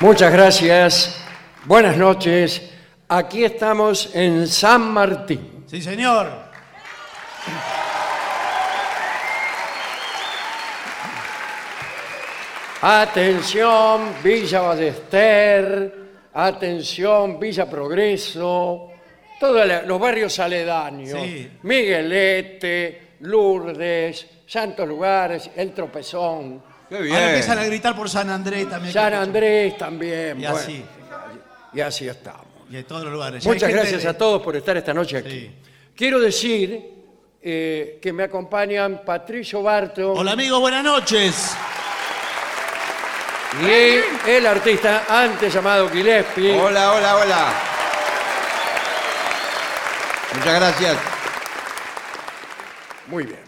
Muchas gracias. Buenas noches. Aquí estamos en San Martín. Sí, señor. Atención, Villa Ballester. Atención, Villa Progreso. Todos los barrios aledaños. Sí. Miguelete, Lourdes, Santos Lugares, El Tropezón. Qué bien. Ahora empiezan a gritar por San Andrés también. San Andrés también. Y bueno, así. y así estamos. Y en todos los lugares. Muchas gracias de- a todos por estar esta noche aquí. Sí. Quiero decir eh, que me acompañan Patricio Barto Hola amigos, buenas noches. y el artista antes llamado Gillespie. Hola, hola, hola. Muchas gracias. Muy bien.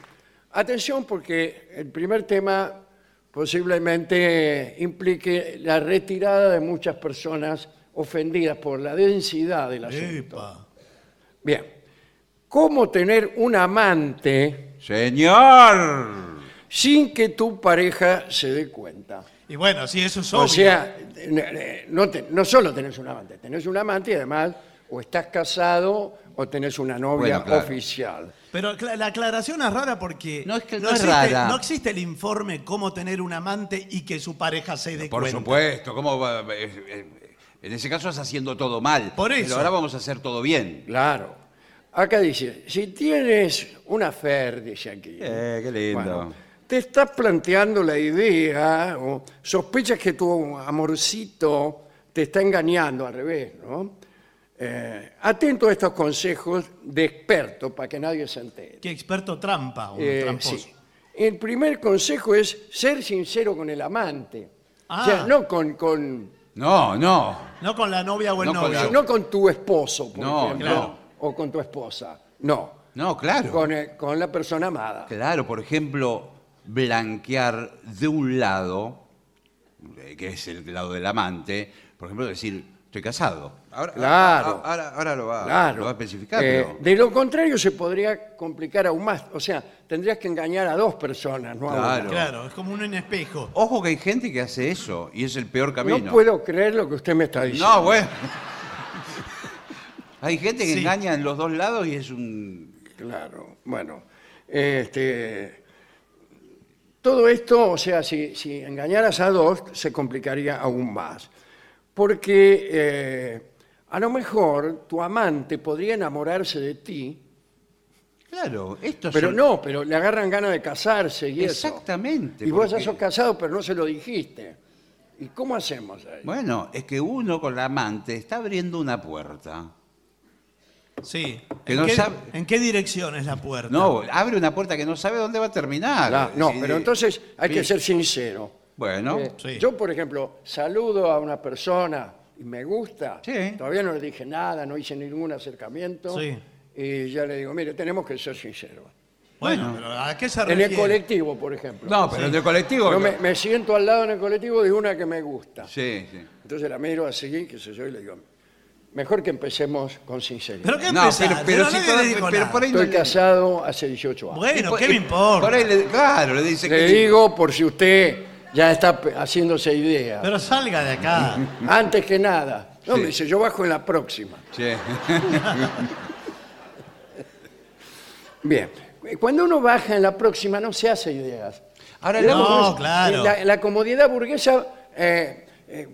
Atención porque el primer tema posiblemente implique la retirada de muchas personas ofendidas por la densidad del asunto. Epa. Bien. ¿Cómo tener un amante Señor. sin que tu pareja se dé cuenta? Y bueno, sí, eso es obvio. O sea, no, te- no solo tenés un amante, tenés un amante y además o estás casado o tenés una novia Bueno, claro. oficial. Pero la aclaración es rara porque No, es que no es existe, rara. no existe el informe cómo tener un amante y que su pareja se dé Por cuenta. supuesto, ¿cómo va? En ese caso estás haciendo todo mal. Por eso. Pero ahora vamos a hacer todo bien. Claro. Acá dice, si tienes una fer, dice aquí. Eh, qué lindo. Bueno, te estás planteando la idea o sospechas que tu amorcito te está engañando al revés, ¿no? Eh, atento a estos consejos de expertos para que nadie se entere. Qué experto trampa, un Eh, tramposo. sí. El primer consejo es ser sincero con el amante. Ah. O sea, no con, con- No, no. No con la novia o el No con novio. la- no con tu esposo, por No, ejemplo, claro. o con tu esposa. No, No, claro. con, el- con la persona amada. Claro, por ejemplo, blanquear de un lado, eh, que es el lado del amante, por ejemplo, decir, estoy casado. Ahora, Claro. Ahora, ahora lo, va, Claro. lo va a especificar. Eh, pero- De lo contrario se podría complicar aún más. O sea, tendrías que engañar a dos personas, no a Claro. una. Claro, es como un en espejo. Ojo que hay gente que hace eso y es el peor camino. No puedo creer lo que usted me está diciendo. No, bueno. Hay gente que Sí. engaña en los dos lados y es un... Claro, bueno. Este, todo esto, o sea, si, si engañaras a dos, se complicaría aún más. Porque eh, a lo mejor tu amante podría enamorarse de ti, Claro, esto pero son- no, pero le agarran ganas de casarse y eso. Exactamente. Y vos ya porque- sos casado, pero no se lo dijiste. ¿Y cómo hacemos ahí? Bueno, es que uno con la amante está abriendo una puerta. Sí. Que ¿En, no qué, sabe- en qué dirección es la puerta? No, abre una puerta que no sabe dónde va a terminar. La- no, Sí, pero entonces hay que sí. ser sincero. Bueno, Eh, Sí. Yo, por ejemplo, saludo a una persona y me gusta, Sí. todavía no le dije nada, no hice ningún acercamiento, Sí. y ya le digo, mire, tenemos que ser sinceros. Bueno, pero ¿a qué se En refiere? el colectivo, por ejemplo. no, pero en el colectivo... Yo me, me siento al lado en el colectivo de una que me gusta. Sí, sí. Entonces la miro así, qué sé yo, y le digo, mejor que empecemos con sinceridad. ¿Pero qué No, empezás? pero, pero No, si nadie todo- le dijo pero nada. por ahí no Estoy le- casado hace 18 años. Bueno, ¿qué me importa? Por ahí le- claro, le dice Le que... digo por si usted ya está pe- haciéndose idea. Pero salga de acá. Antes que nada. No, Sí. me dice, yo bajo en la próxima. Sí. Bien. Cuando uno baja en la próxima no se hace ideas. Ahora, Digamos, No, claro. La, la comodidad burguesa eh, eh,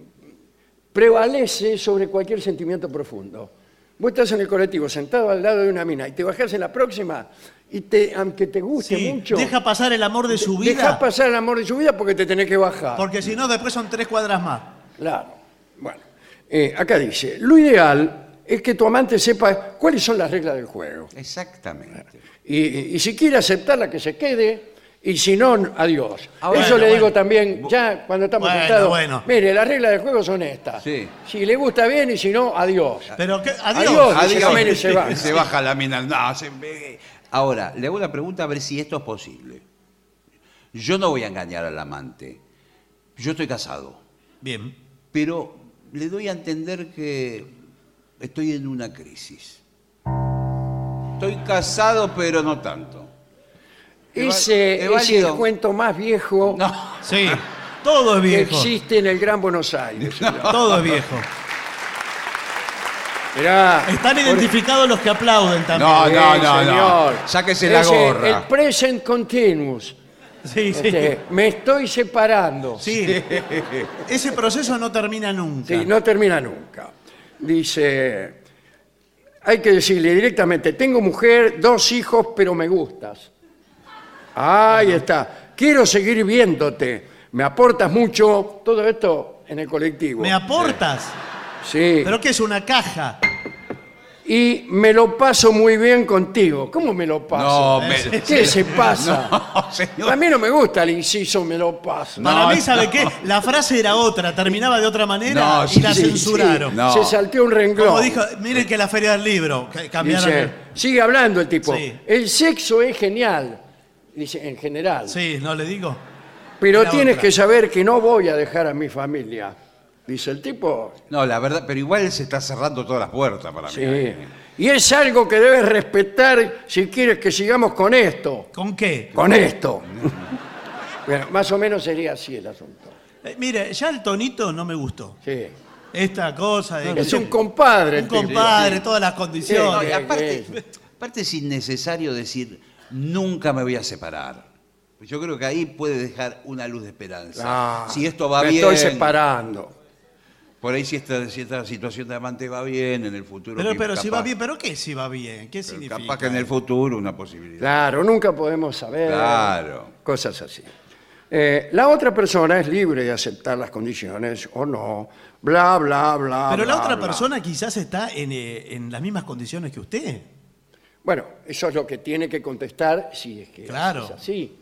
prevalece sobre cualquier sentimiento profundo. Vos estás en el colectivo sentado al lado de una mina y te bajás en la próxima y te, aunque te guste Sí, mucho, deja pasar el amor de su vida. pasar el amor de su vida porque te tenés que bajar. Porque si no, después son tres cuadras más. Claro. Bueno, eh, acá dice, lo ideal es que tu amante sepa cuáles son las reglas del juego. Exactamente. Y, y- y si quiere aceptarla, que se quede. Y si no, adiós. Ahora- Eso Bueno, le digo bueno. también, ya cuando estamos Bueno, sentados. bueno. Mire, las reglas del juego son estas. Sí. Si le gusta bien y si no, adiós. Pero qué, Adiós. adiós. dice mina y se va. Se baja la mina. No, se ve. Ahora, le hago una pregunta a ver si esto es posible. Yo no voy a engañar al amante. Yo estoy casado. Bien. Pero le doy a entender que estoy en una crisis. Estoy casado, pero no tanto. Ese ¿Es es válido? el cuento más viejo No. Sí. Todo es que viejo. existe en el Gran Buenos Aires. Todo es viejo. Mirá, Están identificados los que aplauden también. No, Sí, no, no, señor. no. Sáquese la Ese, gorra. El present continuous. Sí, sí. Este, me estoy separando. Sí. Ese proceso no termina nunca. Sí, no termina nunca. Dice, hay que decirle directamente, tengo mujer, dos hijos, pero me gustas. Ahí está. Quiero seguir viéndote. Me aportas mucho. Todo esto en el colectivo. ¿Me aportas? Sí. ¿Pero qué es una caja? Y me lo paso muy bien contigo. ¿Cómo me lo paso? No, me- ¿Qué se pasa? No, señor. A mí no me gusta el inciso me lo paso. Para No, mí, ¿sabe qué? La frase era otra, terminaba de otra manera No, y sí, la sí, censuraron. No. Se salteó un renglón. Como dijo, miren que la feria del libro, ca- cambiaron. Dice, el- sigue hablando el tipo. Sí. El sexo es genial. Dice, en general. Sí, no le digo. Pero Era tienes otra. que saber que no voy a dejar a mi familia. Dice el tipo. No, la verdad, pero igual se está cerrando todas las puertas para Sí. mí. Y es algo que debes respetar si quieres que sigamos con esto. ¿Con qué? Con esto. Bueno, más o menos sería así el asunto. Eh, mire, ya el tonito no me gustó. Sí. Esta cosa de. Es un compadre. el un tipo. compadre, todas las No, condiciones. y aparte, aparte es innecesario decir, nunca me voy a separar. Yo creo que ahí puede dejar una luz de esperanza. Ah, si esto va me bien, estoy separando. Por ahí si esta, si esta situación de amante va bien, en el futuro... Pero, pero si va bien, ¿pero qué si va bien? ¿Qué significa? Capaz que en el futuro una posibilidad. Claro, nunca podemos saber. Claro. Cosas así. Eh, la otra persona es libre de aceptar las condiciones o no. Bla, bla, bla. Pero la bla, otra bla. persona quizás está en, eh, en las mismas condiciones que usted. Bueno, eso es lo que tiene que contestar si es que Claro. es así.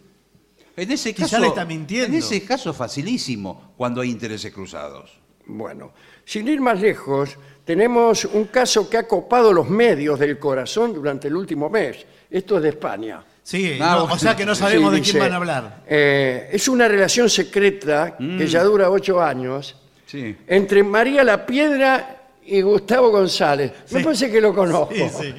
En ese Quizá caso, le está mintiendo. En ese caso facilísimo, cuando hay intereses cruzados. Bueno, sin ir más lejos, tenemos un caso que ha copado los medios del corazón durante el último mes. Esto es de España. Sí, no, o sea que no sabemos Sí, de dice, quién van a hablar. eh, es una relación secreta que ya dura ocho años Sí. entre María La Piedra y Gustavo González. Me Sí. parece que lo conozco. Sí, sí.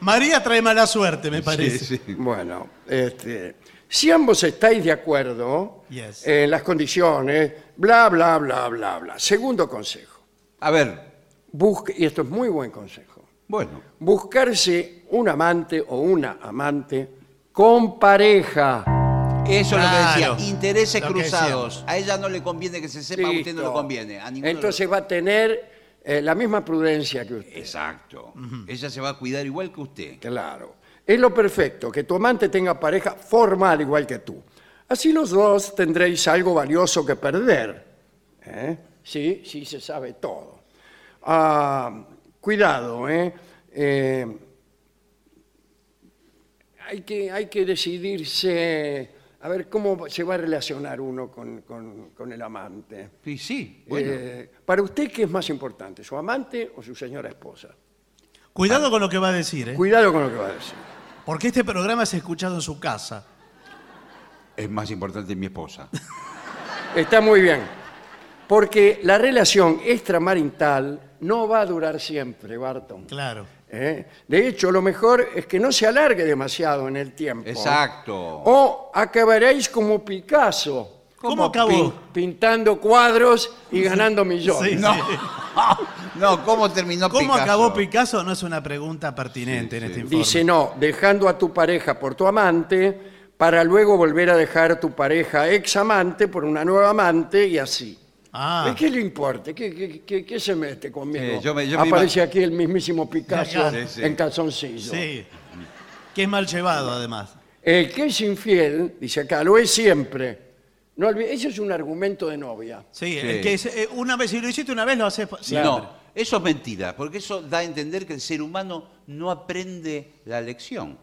María trae mala suerte, me parece. Sí, sí. Bueno, este, si ambos estáis de acuerdo Yes. en las condiciones, bla, bla, bla, bla, bla. Segundo consejo, A ver, busque, y esto es muy buen consejo, bueno. buscarse un amante o una amante con pareja. Eso es lo Claro. que decía, intereses Lo que cruzados. A ella no le conviene que se sepa, a usted no Listo. le conviene. A ninguno Entonces va a tener eh, la misma prudencia que usted. Exacto. Ella se va a cuidar igual que usted. Claro. Es lo perfecto, que tu amante tenga pareja formal igual que tú. Así los dos tendréis algo valioso que perder. ¿eh? Sí, sí se sabe todo. Ah, cuidado, ¿eh? Eh, hay, que, hay que decidirse, a ver cómo se va a relacionar uno con, con- con el amante. Sí, sí. Bueno. Eh, para usted, ¿qué es más importante, su amante o su señora esposa? Cuidado con lo que va a decir, ¿eh? Cuidado con lo que va a decir. Porque este programa es escuchado en su casa. es más importante mi esposa. Está muy bien. Porque la relación extramarital no va a durar siempre, Barton. Claro. ¿eh? De hecho, lo mejor es que no se alargue demasiado en el tiempo. Exacto. O acabaréis como Picasso. ¿Cómo acabó? pin- pintando cuadros y ganando millones. Sí, No. sí. no, ¿cómo terminó ¿Cómo Picasso? acabó Picasso? No es una pregunta pertinente en este informe. Dice, no, dejando a tu pareja por tu amante, para luego volver a dejar a tu pareja ex amante por una nueva amante y así. Ah, ¿Qué le importa? ¿Qué, qué- qué- qué se mete conmigo? Sí, yo me- yo me Aparece aquí el mismísimo Picasso Claro. Sí, sí. en calzoncillo. sí. Que es mal llevado, además. El que es infiel, dice acá, lo es siempre. No olvide- eso es un argumento de novia. Sí, Sí. el que es- eh, una vez, si lo hiciste una vez, lo haces siempre. No, eso es mentira, porque eso da a entender que el ser humano no aprende la lección.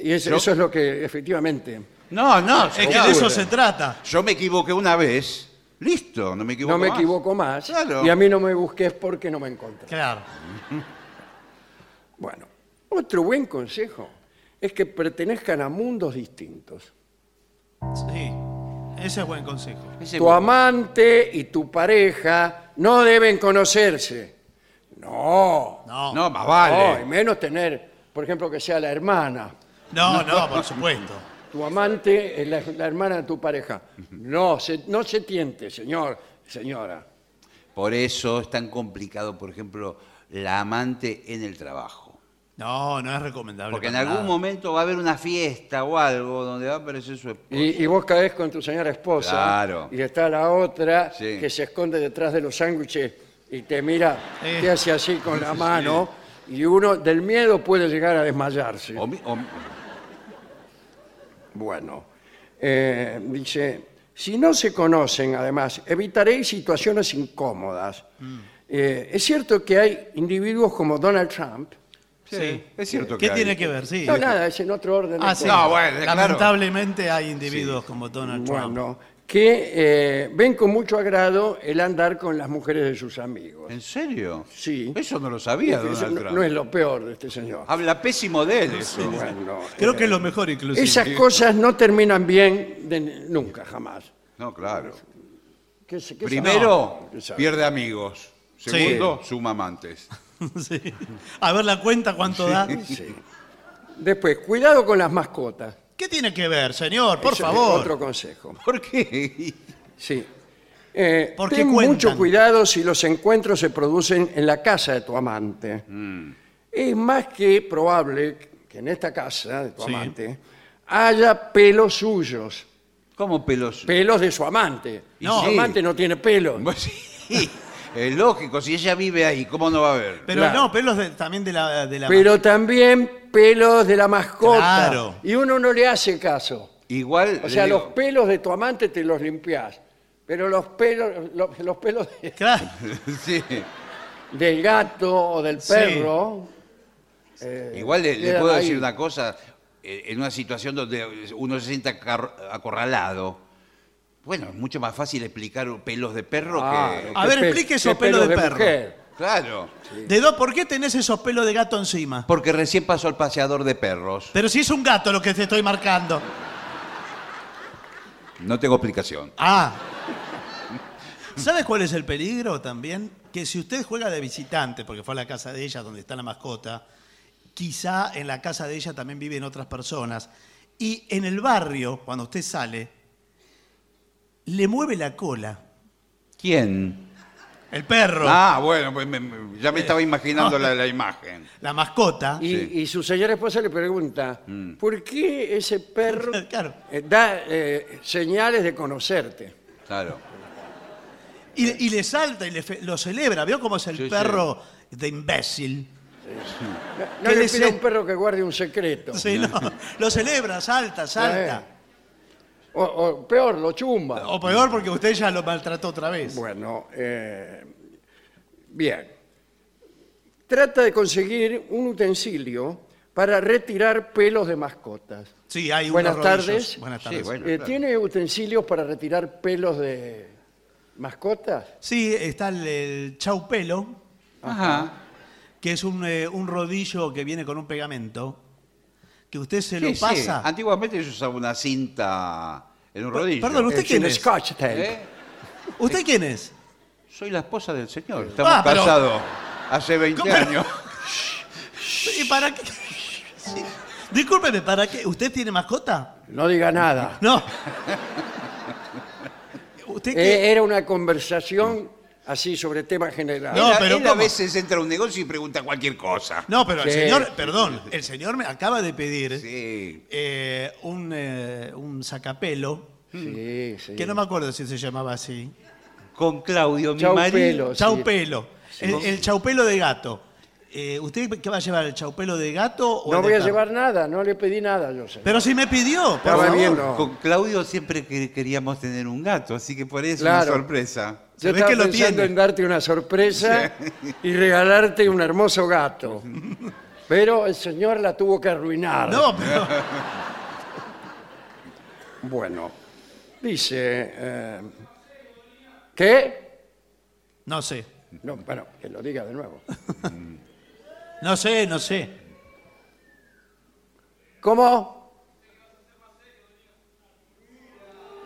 Y es- Yo- eso es lo que efectivamente. No, no, Es que de eso se trata. Yo me equivoqué una vez, listo, no me equivoco No me más. equivoco más. Claro. Y a mí no me busques porque no me encontré. Claro. Bueno, otro buen consejo es que pertenezcan a mundos distintos. Sí. Ese es buen consejo. Ese Tu amante y tu pareja no deben conocerse. No. No. No, más No, vale. y menos tener, por ejemplo, que sea la hermana. No, no, por supuesto. tu amante es la, la hermana de tu pareja. No, se, no se tiente, señor, señora. Por eso es tan complicado, por ejemplo, la amante en el trabajo. No, no es recomendable. Porque en para algún nada. momento va a haber una fiesta o algo donde va a aparecer su esposa. Y, y vos caes con tu señora esposa. Claro. Y está la otra Sí. que se esconde detrás de los sándwiches y te mira, Eh. te hace así con la mano. Y uno del miedo puede llegar a desmayarse. O mi- o- Bueno, eh, dice, si no se conocen, además, evitaréis situaciones incómodas. Mm. Eh, es cierto que hay individuos como Donald Trump. Sí, es cierto que ¿Qué hay. tiene que ver? Sí. No, nada, es en otro orden. de Ah, sí. cosas. No, bueno, claro. Lamentablemente hay individuos como Donald Trump. Bueno, que eh, ven con mucho agrado el andar con las mujeres de sus amigos. ¿En serio? Sí. Eso no lo sabía Eso Donald no, Trump. no es lo peor de este señor. Habla pésimo de él eso. Bueno, Creo eh, que es lo mejor inclusive. Esas cosas no terminan bien de- nunca, jamás. No, claro. ¿Qué se- qué Primero, sabe? ¿Qué sabe? pierde amigos. Segundo, suma amantes. Sí. A ver la cuenta cuánto da. Sí. Después, cuidado con las mascotas. ¿Qué tiene que ver, señor? Por Eso es favor. Otro consejo. ¿Por qué? Sí. Eh, ¿Por qué ten cuentan? mucho cuidado si los encuentros se producen en la casa de tu amante. Mm. Es más que probable que en esta casa de tu Sí. amante haya pelos suyos, ¿Cómo pelos? pelos de su amante. Y su sí. amante no tiene pelos. Pues sí, es lógico, si ella vive ahí, ¿cómo no va a haber? Pero Claro. no, pelos de- también de la, de la Pero también pelos de la mascota. Claro. Y uno no le hace caso. Igual. O le sea, digo, los pelos de tu amante te los limpias. Pero los pelos, los, los pelos de- Claro. sí. del gato o del Sí. perro. eh, Igual le, le quedan puedo ahí. decir una cosa, eh, en una situación donde uno se sienta acar- acorralado, bueno, es mucho más fácil explicar pelos de perro Claro, que... A ver, pe- explique esos qué pelos de perro. mujer. Claro, ¿De dos por qué tenés esos pelos de gato encima? porque recién pasó el paseador de perros. Pero si es un gato lo que te estoy marcando. No tengo explicación. Ah. ¿Sabes cuál es el peligro también? Que si usted juega de visitante, porque fue a la casa de ella donde está la mascota, quizá en la casa de ella también viven otras personas, y en el barrio, cuando usted sale, le mueve la cola. ¿Quién? El perro, Ah, bueno, pues me- me- ya me estaba imaginando la, la imagen. la mascota. Y, Sí. y su señora esposa le pregunta, Mm. ¿por qué ese perro Claro. eh, da eh, señales de conocerte? Claro. Y, y le salta y le fe- lo celebra. ¿Vio cómo es el Sí, sí. perro de imbécil? No ¿Qué le le pide a un perro que guarde un secreto. Sí, no. Lo celebra, salta, salta. O, o peor, lo chumba. O peor porque usted ya lo maltrató otra vez. Bueno, eh, bien. Trata de conseguir un utensilio para retirar pelos de mascotas. Sí, hay unos Buenas rodillos. tardes. Buenas Sí, tardes. bueno. Eh, claro. ¿Tiene utensilios para retirar pelos de mascotas? Sí, está el, el chaupelo, Ajá. que es un, eh, un rodillo que viene con un pegamento, que usted se lo sí. pasa. Antiguamente se usaba una cinta en un rodillo. perdón, ¿Usted quién es? Scotch tape. ¿Eh? ¿Usted quién es? Soy la esposa del señor. Estamos Ah, pero- casados hace 20 ¿Cómo? años. ¿Y para qué? Sí. Discúlpeme, ¿para qué? ¿Usted tiene mascota? No diga nada. No. ¿Usted qué? Eh, era una conversación así sobre temas generales. No, él, pero él a ¿cómo? veces entra a un negocio y pregunta cualquier cosa. No, pero el Sí. señor, perdón, el señor me acaba de pedir Sí. eh, un, eh, un sacapelo, Sí, sí. que no me acuerdo si se llamaba así. Con Claudio, mi Chau marido. pelo. sí. Chaupelo. El, el chaupelo de gato. Eh, ¿Usted qué va a llevar? ¿El chaupelo de gato o No el de voy a perro? llevar nada, no le pedí nada, yo sé. Pero si me pidió, por Estaba favor. Con Claudio siempre que- queríamos tener un gato, así que por eso Claro. una sorpresa. Yo estaba que lo pensando tiene. en darte una sorpresa y regalarte un hermoso gato. Pero el señor la tuvo que arruinar. No, pero, Bueno, dice... eh, ¿Qué? no sé. No, bueno, que lo diga de nuevo. No sé, no sé. ¿Cómo?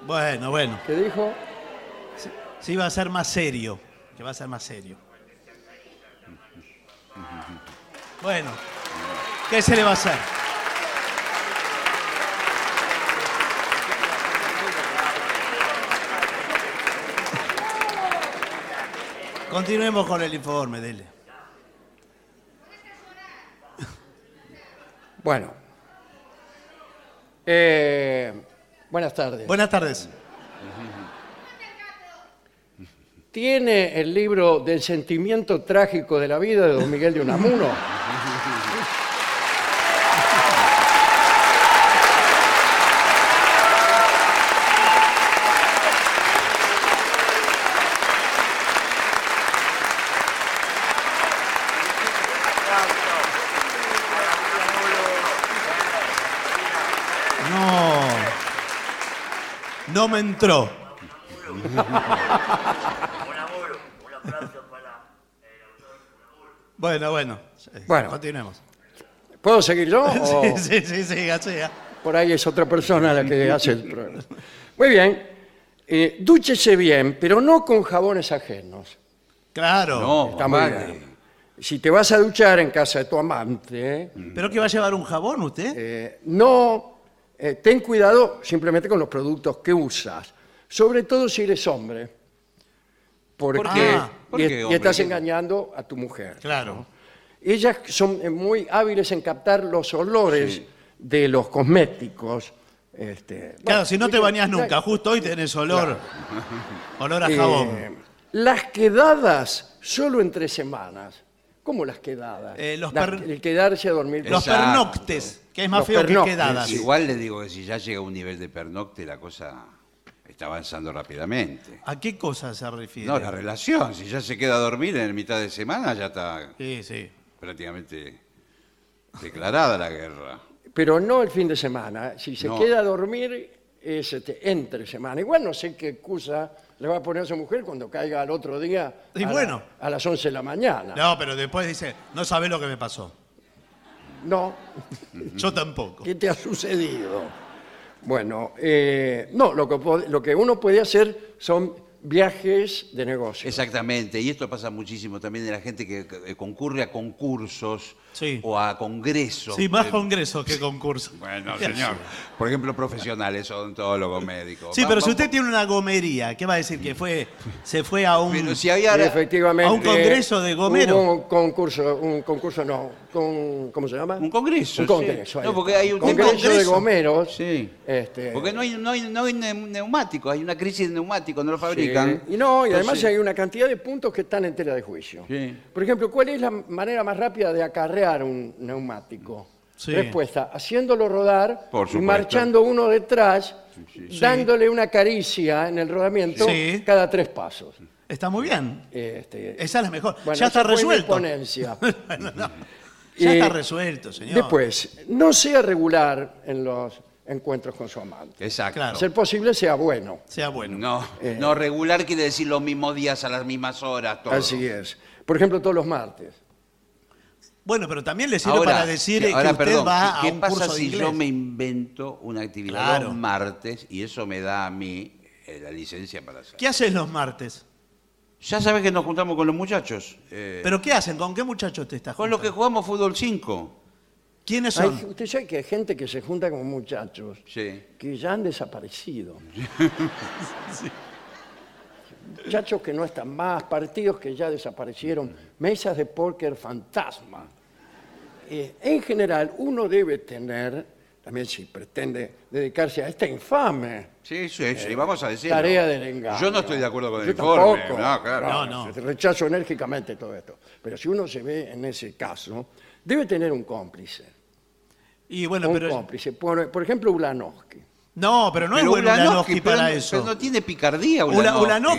Bueno, bueno. ¿Qué dijo? Sí, va a ser más serio. Que va a ser más serio. Bueno, ¿qué se le va a hacer? Continuemos con el informe, dele. Bueno. Eh, buenas tardes. Buenas tardes. ¿Tiene el libro del sentimiento trágico de la vida de don Miguel de Unamuno? No. No me entró. Bueno, bueno. Bueno. Continuemos. ¿Puedo seguir yo? o Sí, sí, sí, sí, siga. Por ahí es otra persona la que hace el programa. Muy bien. Eh, dúchese bien, pero no con jabones ajenos. Claro. No, Está muy bien. Si te vas a duchar en casa de tu amante, ¿Pero qué va a llevar un jabón usted? eh, no eh, ten cuidado simplemente con los productos que usas, sobre todo si eres hombre, porque ¿Por qué? ¿Por y, qué, y hombre? estás engañando a tu mujer. Claro. Ellas son eh, muy hábiles en captar los olores Sí. de los cosméticos. este, Claro, bueno, si no te bañas nunca, justo hoy tenés olor. Olor a Eh, jabón. las quedadas solo entre semanas. ¿Cómo las quedadas? Eh, los Las- per- el quedarse a dormir. Los Exacto. pernoctes, que es más Los feo que pernoctes, quedadas. sí. Igual le digo que si ya llega a un nivel de pernocte, la cosa está avanzando rápidamente. ¿A qué cosa se refiere? No, la relación, si ya se queda a dormir en mitad de semana, ya está Sí, sí. prácticamente declarada la guerra. Pero no el fin de semana. Si se No. queda a dormir es este, entre semana. Igual no sé qué excusa le va a poner a su mujer cuando caiga al otro día Y a, la- bueno. a las 11 de la mañana. No, pero después dice, no sabe lo que me pasó. No, Yo tampoco. ¿qué te ha sucedido? Bueno, eh, no, lo que, lo que uno puede hacer son viajes de negocio. Exactamente, y esto pasa muchísimo también de la gente que eh, concurre a concursos Sí. o a congresos. Sí, más Eh, congresos que concursos. Bueno, señor. Por ejemplo, profesionales, odontólogos, médicos. Sí, pero si usted tiene una gomería, ¿qué va a decir? Que fue, se fue a un... Pero si ahora- efectivamente. a un congreso de Gomero. Hubo un concurso, un concurso no, con, ¿cómo se llama? Un congreso. Un sí. congreso. ahí No, porque está. hay un congreso, de congreso. gomeros. Sí. Este, Porque no hay, no, hay, no hay neu- neumáticos, hay una crisis de neumáticos, no lo sí. fabrican. Y no, y además Entonces, hay una cantidad de puntos que están en tela de juicio. Sí. Por ejemplo, ¿cuál es la manera más rápida de acarrear un neumático? Sí. Respuesta, haciéndolo rodar Por y supuesto. marchando uno detrás, Sí. dándole una caricia en el rodamiento Sí. cada tres pasos. Está muy bien. Este, Esa es la mejor. bueno, ya está esa fue mi resuelto. ponencia. Bueno, no. Ya Eh, está resuelto, señor. Después, no sea regular en los encuentros con su amante. Exacto. Claro. Ser posible, sea bueno. Sea bueno. No, Eh. no, regular quiere decir los mismos días a las mismas horas. Todo. Así es. Por ejemplo, todos los martes. Bueno, pero también le sirve Ahora, para decir que- que ahora, usted perdón, va ¿qué a un pasa curso de si inglés. yo me invento una actividad Claro. los martes y eso me da a mí eh, la licencia para hacer? ¿Qué haces los martes? Ya sabes que nos juntamos con los muchachos. eh, ¿Pero qué hacen? ¿Con qué muchachos te estás con los que juntando? jugamos fútbol 5. ¿Quiénes Hay- son? usted sabe que hay gente que se junta con muchachos Sí. que ya han desaparecido. Muchachos que no están más, partidos que ya desaparecieron, mesas de póker fantasma. Eh, en general, uno debe tener, también si pretende dedicarse a esta infame Sí, sí, sí, vamos a decirlo. tarea del engaño. Yo no estoy de acuerdo con el Yo informe. tampoco. No, claro. No, no. Rechazo enérgicamente todo esto. Pero si uno se ve en ese caso, debe tener un cómplice. Y bueno, un pero... cómplice. Por, por ejemplo, Ulanowski. No, pero no Pero es bueno Ulanowski, Ulanowski pero para no- eso. Pero no tiene picardía Ula-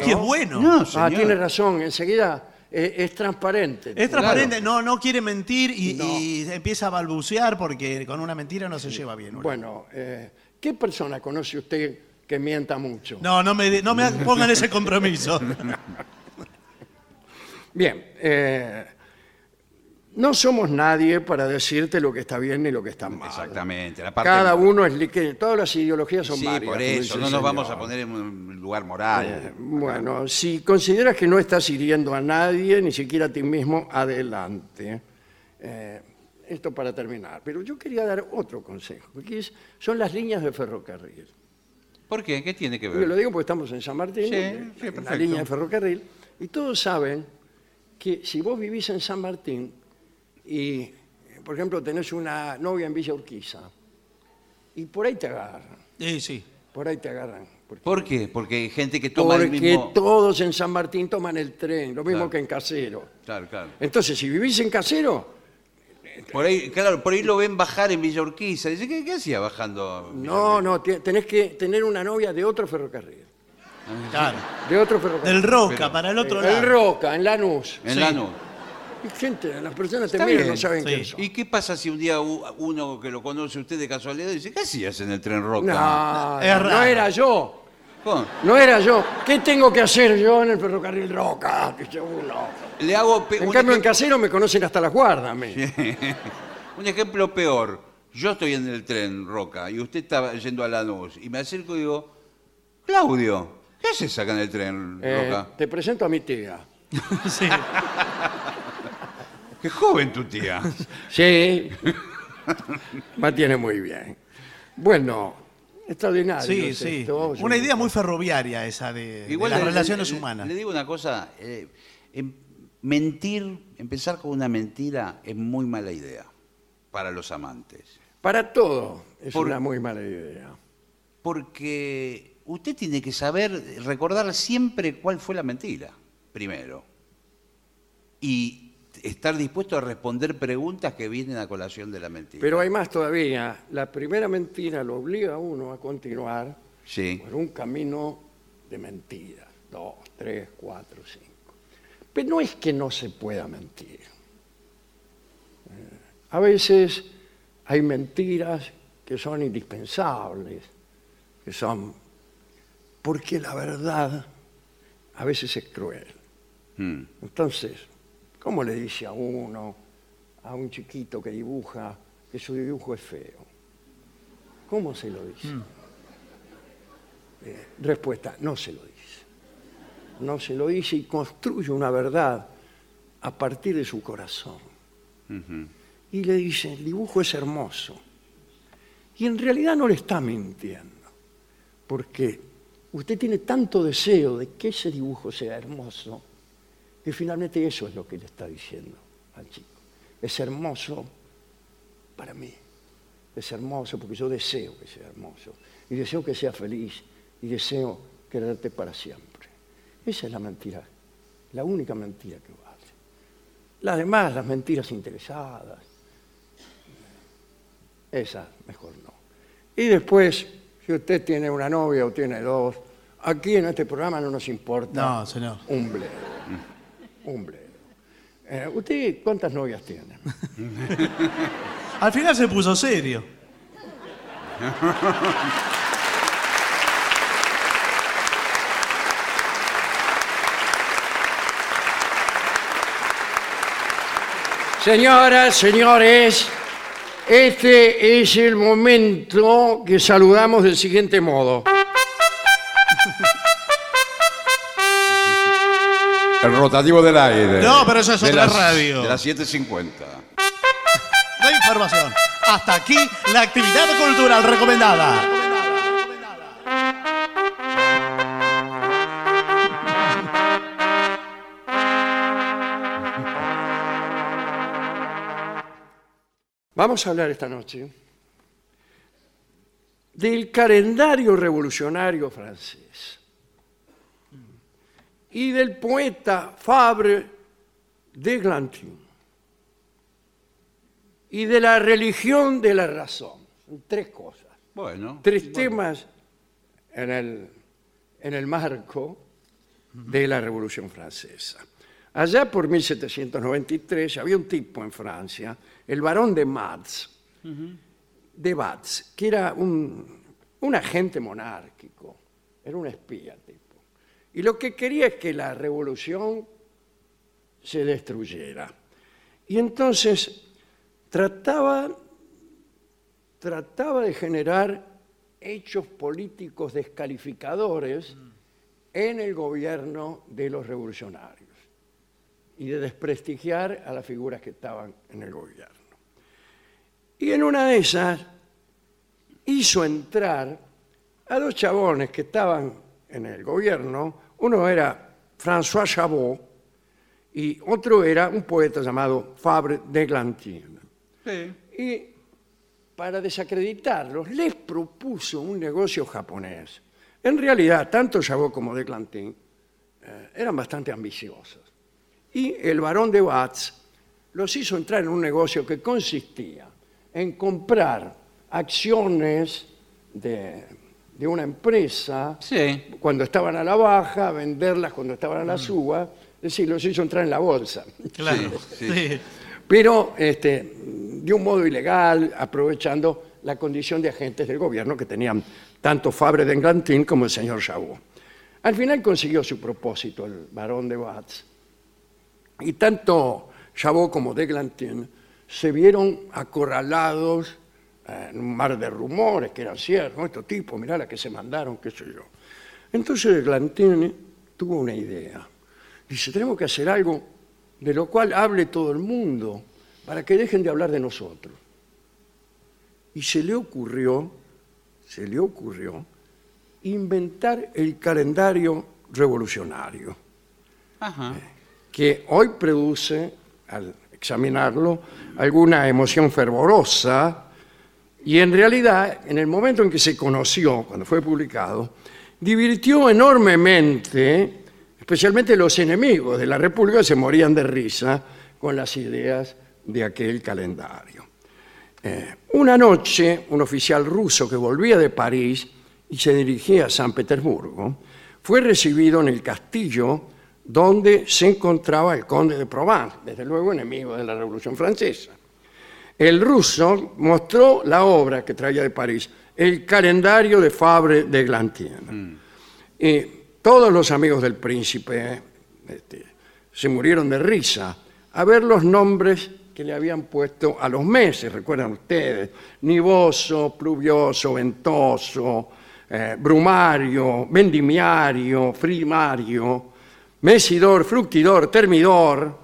es bueno. No, Ah, señor. tiene razón. Enseguida eh, es transparente. Es transparente, no, no quiere mentir y, No. y empieza a balbucear porque con una mentira no se lleva bien. Bueno, eh, ¿qué persona conoce usted que mienta mucho? No, no me, no me pongan ese compromiso. Bien, eh, no somos nadie para decirte lo que está bien ni lo que está mal. Exactamente. La parte Cada uno es li- que todas las ideologías son Sí, varias. por como dice eso. el No nos vamos a poner en un lugar moral. Eh, Bueno, si consideras que no estás hiriendo a nadie, ni siquiera a ti mismo, adelante. Eh, esto para terminar. Pero yo quería dar otro consejo, porque es- son las líneas de ferrocarril. ¿Por qué? ¿Qué tiene que Yo lo ver? digo porque estamos en San Martín, Sí, en sí, la perfecto. línea de ferrocarril, y todos saben que si vos vivís en San Martín y, por ejemplo, tenés una novia en Villa Urquiza, y por ahí te agarran, Sí, sí. por ahí te agarran. Porque, ¿Por qué? Porque hay gente que toma el porque mismo... todos en San Martín toman el tren, lo mismo Claro. que en Casero. Claro, claro. Entonces, si vivís en Casero, Por ahí, claro, por ahí lo ven bajar en Villa Urquiza. Dice, ¿qué, qué hacía bajando? Villa no, no, te- tenés que tener una novia de otro ferrocarril. Claro. De otro ferrocarril. Del Roca, Pero- para el otro el lado. Roca, en Lanús. En Sí. Lanús. Gente, las personas te Está miran, bien, no saben sí. quién son. ¿Y qué pasa si un día u- uno que lo conoce usted de casualidad dice, ¿qué hacías en el tren Roca? No, Es no raro. era yo. ¿Cómo? No era yo. ¿Qué tengo que hacer yo en el ferrocarril Roca? Dice uno. Le hago pe- En un, cambio, en ejem- Casero me conocen hasta las guardas. a mí. un ejemplo peor. Yo estoy en el tren Roca y usted está yendo a Lanús y me acerco y digo, Claudio, ¿qué haces acá en el tren Eh, Roca? te presento a mi tía. Sí. Qué joven tu tía. Sí. Mantiene muy bien. Bueno, extraordinario. Sí, es sí. esto. Una idea muy ferroviaria esa de, de Igual las le- relaciones le- humanas. Le digo una cosa, eh, em- mentir, empezar con una mentira es muy mala idea para los amantes. Para todo es Por- una muy mala idea. Porque usted tiene que saber, recordar siempre cuál fue la mentira, primero. Y estar dispuesto a responder preguntas que vienen a colación de la mentira. Pero hay más todavía. La primera mentira lo obliga a uno a continuar Sí. por un camino de mentiras. Dos, tres, cuatro, cinco. Pero no es que no se pueda mentir. Eh, A veces hay mentiras que son indispensables, que son porque la verdad a veces es cruel. Mm. Entonces, ¿cómo le dice a uno, a un chiquito que dibuja, que su dibujo es feo? ¿Cómo se lo dice? Eh, respuesta, no se lo dice. No se lo dice y construye una verdad a partir de su corazón. Y le dice, el dibujo es hermoso. Y en realidad no le está mintiendo, porque usted tiene tanto deseo de que ese dibujo sea hermoso, que finalmente eso es lo que le está diciendo al chico. Es hermoso para mí. Es hermoso porque yo deseo que sea hermoso. Y deseo que sea feliz. Y deseo quererte para siempre. Esa es la mentira, la única mentira que vale. Las demás, las mentiras interesadas, esas mejor no. Y después, si usted tiene una novia o tiene dos, aquí en este programa no nos importa No, señor. un bledo. Bledo. Eh, ¿Usted cuántas novias tiene? Al final se puso serio. Señoras, señores, este es el momento que saludamos del siguiente modo. El rotativo del aire. No, pero eso es De otra las- radio. De las 7.50. No hay información. Hasta aquí la actividad cultural recomendada. Vamos a hablar esta noche del calendario revolucionario francés y del poeta Fabre de Glantin y de la religión de la razón. Son Tres cosas, Bueno. tres temas en el, en el marco de la Revolución Francesa. Allá por 1793 había un tipo en Francia, el barón de Matz, de Batz, que era un, un agente monárquico, era un espía. Y lo que quería es que la revolución se destruyera. Y entonces trataba, trataba de generar hechos políticos descalificadores en el gobierno de los revolucionarios y de desprestigiar a las figuras que estaban en el gobierno. Y en una de esas hizo entrar a dos chabones que estaban en el gobierno. Uno era François Chabot y otro era un poeta llamado Fabre d'Églantine. Sí. Y para desacreditarlos, les propuso un negocio japonés. En realidad, tanto Chabot como d'Églantine eh, eran bastante ambiciosos. Y el barón de Watts los hizo entrar en un negocio que consistía en comprar acciones de, de una empresa Sí. cuando estaban a la baja, venderlas cuando estaban a la suba, es decir, los hizo entrar en la bolsa. Claro. Sí, sí. Pero este, de un modo ilegal, aprovechando la condición de agentes del gobierno que tenían tanto Fabre de Englantín como el señor Chabot. Al final consiguió su propósito el barón de Watts. Y tanto Chabot como de Eglantín se vieron acorralados un mar de rumores que eran ciertos. Estos tipos, mirá la que se mandaron, qué sé yo. Entonces Eglantín tuvo una idea. Dice, tenemos que hacer algo de lo cual hable todo el mundo para que dejen de hablar de nosotros. Y se le ocurrió, se le ocurrió inventar el calendario revolucionario Ajá. que hoy produce, al examinarlo, alguna emoción fervorosa y en realidad, en el momento en que se conoció, cuando fue publicado, divirtió enormemente, especialmente los enemigos de la República se morían de risa con las ideas de aquel calendario. Eh, una noche, un oficial ruso que volvía de París y se dirigía a San Petersburgo, fue recibido en el castillo donde se encontraba el conde de Provence, desde luego enemigo de la Revolución Francesa. El ruso mostró la obra que traía de París, el calendario de Fabre de Glantien. Y todos los amigos del príncipe este, se murieron de risa a ver los nombres que le habían puesto a los meses, recuerdan ustedes, nivoso, pluvioso, ventoso, eh, brumario, vendimiario, frimario, mesidor, fructidor, termidor,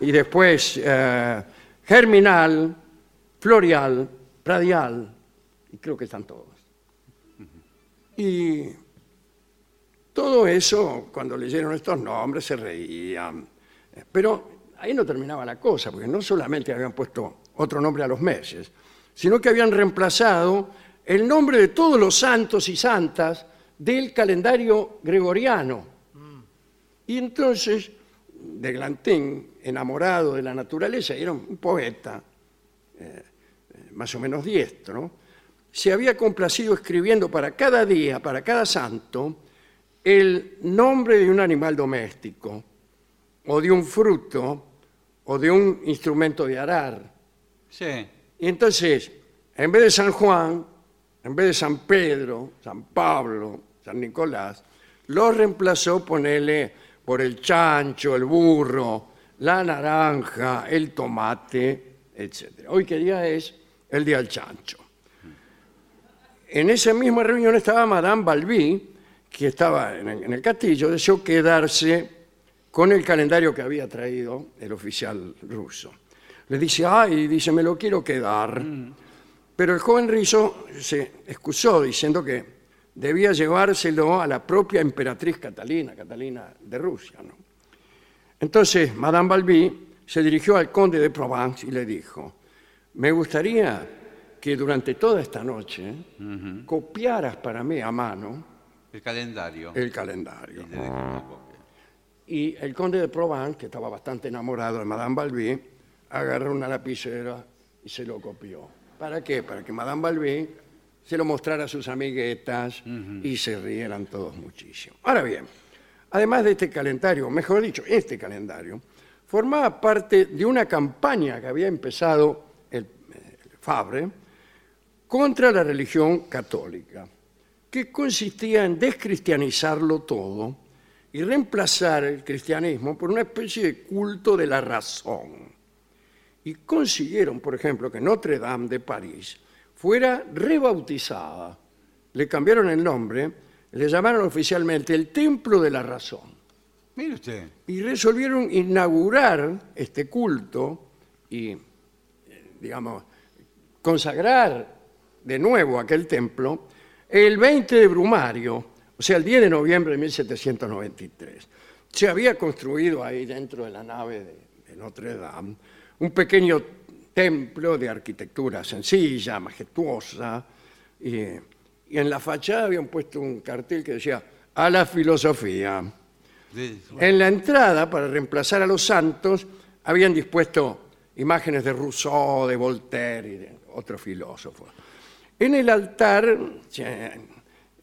y después eh, germinal, florial, radial, y creo que están todos. Y todo eso, cuando leyeron estos nombres, se reían. Pero ahí no terminaba la cosa, porque no solamente habían puesto otro nombre a los meses, sino que habían reemplazado el nombre de todos los santos y santas del calendario gregoriano. Y entonces, de Glantín, enamorado de la naturaleza, era un poeta, eh, más o menos diestro, se había complacido escribiendo para cada día, para cada santo, el nombre de un animal doméstico, o de un fruto, o de un instrumento de arar. Sí. Y entonces, en vez de San Juan, en vez de San Pedro, San Pablo, San Nicolás, lo reemplazó por el chancho, el burro, la naranja, el tomate, etc. Hoy qué día es el día del chancho. En esa misma reunión estaba Madame Balbi, que estaba en el, castillo, deseó quedarse con el calendario que había traído el oficial ruso. Le dice, ay, dice, me lo quiero quedar. Pero el joven rizo se excusó diciendo que debía llevárselo a la propia emperatriz Catalina, Catalina de Rusia. ¿no? Entonces, Madame Balbi se dirigió al conde de Provence y le dijo, me gustaría que durante toda esta noche copiaras para mí a mano El calendario. el calendario. Y copia. El conde de Provence, que estaba bastante enamorado de Madame Balbi, agarró una lapicera y se lo copió. ¿Para qué? Para que Madame Balbi se lo mostrara a sus amiguetas y se rieran todos muchísimo. Ahora bien, además de este calendario, mejor dicho, este calendario, formaba parte de una campaña que había empezado Fabre contra la religión católica, que consistía en descristianizarlo todo y reemplazar el cristianismo por una especie de culto de la razón. Y consiguieron, por ejemplo, que Notre Dame de París fuera rebautizada. Le cambiaron el nombre, le llamaron oficialmente el Templo de la Razón Mire usted. y resolvieron inaugurar este culto y, eh, digamos, consagrar de nuevo aquel templo el 20 de Brumario, o sea, el 10 de noviembre de 1793. se había construido ahí dentro de la nave de, de Notre Dame un pequeño templo de arquitectura sencilla, majestuosa, y, y en la fachada habían puesto un cartel que decía a la filosofía. Sí. En la entrada, para reemplazar a los santos, habían dispuesto imágenes de Rousseau, de Voltaire y de otros filósofos. En el altar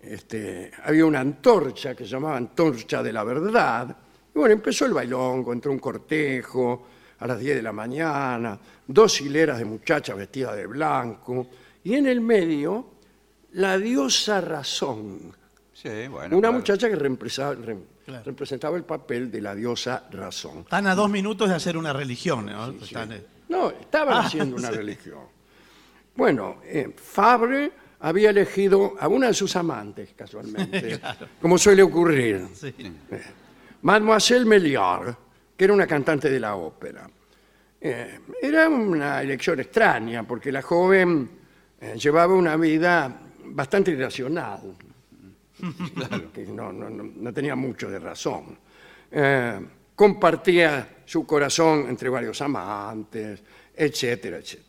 este, había una antorcha que se llamaba Antorcha de la Verdad. Y bueno, empezó el bailongo, entró un cortejo a las 10 de la mañana, dos hileras de muchachas vestidas de blanco, y en el medio la diosa razón, Sí, bueno. una claro. muchacha que Claro. representaba el papel de la diosa razón. Están a dos minutos de hacer una religión, ¿no? Están, eh, No, estaban Ah, haciendo una sí. religión. Bueno, eh, Fabre había elegido a una de sus amantes, casualmente, como suele ocurrir, sí. Mademoiselle Méliard, que era una cantante de la ópera. Eh, era una elección extraña, porque la joven eh, llevaba una vida bastante irracional, que no, no- no- no tenía mucho de razón. Eh, compartía su corazón entre varios amantes, etcétera, etcétera.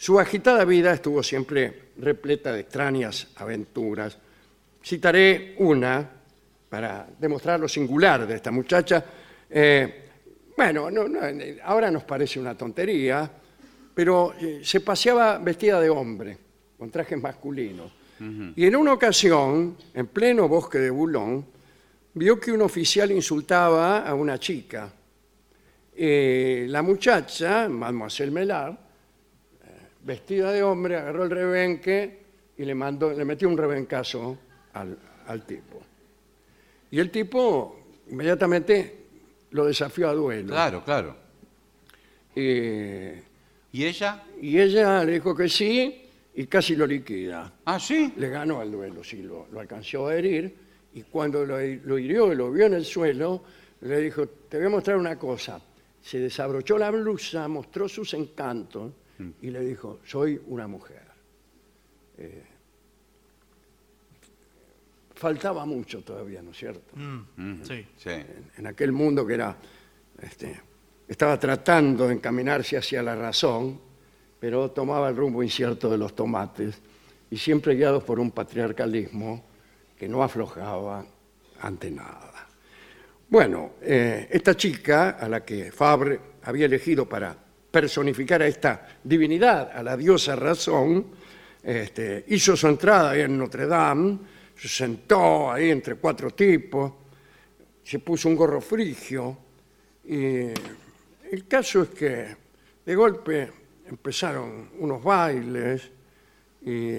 Su agitada vida estuvo siempre repleta de extrañas aventuras. Citaré una para demostrar lo singular de esta muchacha. Eh, bueno, no- no, ahora nos parece una tontería, pero eh, se paseaba vestida de hombre, con trajes masculinos. Y en una ocasión, en pleno bosque de Boulogne, vio que un oficial insultaba a una chica. Eh, la muchacha, Mademoiselle Mellard, eh, vestida de hombre, agarró el rebenque y le, mandó, le metió un rebencazo al, al tipo. Y el tipo inmediatamente lo desafió a duelo. Claro, claro. Eh, ¿Y ella? y ella le dijo que sí y casi lo liquida. Ah, sí. Le ganó el duelo, sí, lo, lo alcanzó a herir. Y cuando lo, lo hirió y lo vio en el suelo, le dijo, te voy a mostrar una cosa. Se desabrochó la blusa, mostró sus encantos y le dijo, soy una mujer. Eh, faltaba mucho todavía, ¿no es cierto? Mm, sí. En aquel mundo que era, este, estaba tratando de encaminarse hacia la razón, pero tomaba el rumbo incierto de los tomates y siempre guiados por un patriarcalismo que no aflojaba ante nada. Bueno, eh, esta chica a la que Fabre había elegido para personificar a esta divinidad, a la diosa razón, este, hizo su entrada ahí en Notre Dame, se sentó ahí entre cuatro tipos, se puso un gorro frigio y el caso es que de golpe empezaron unos bailes y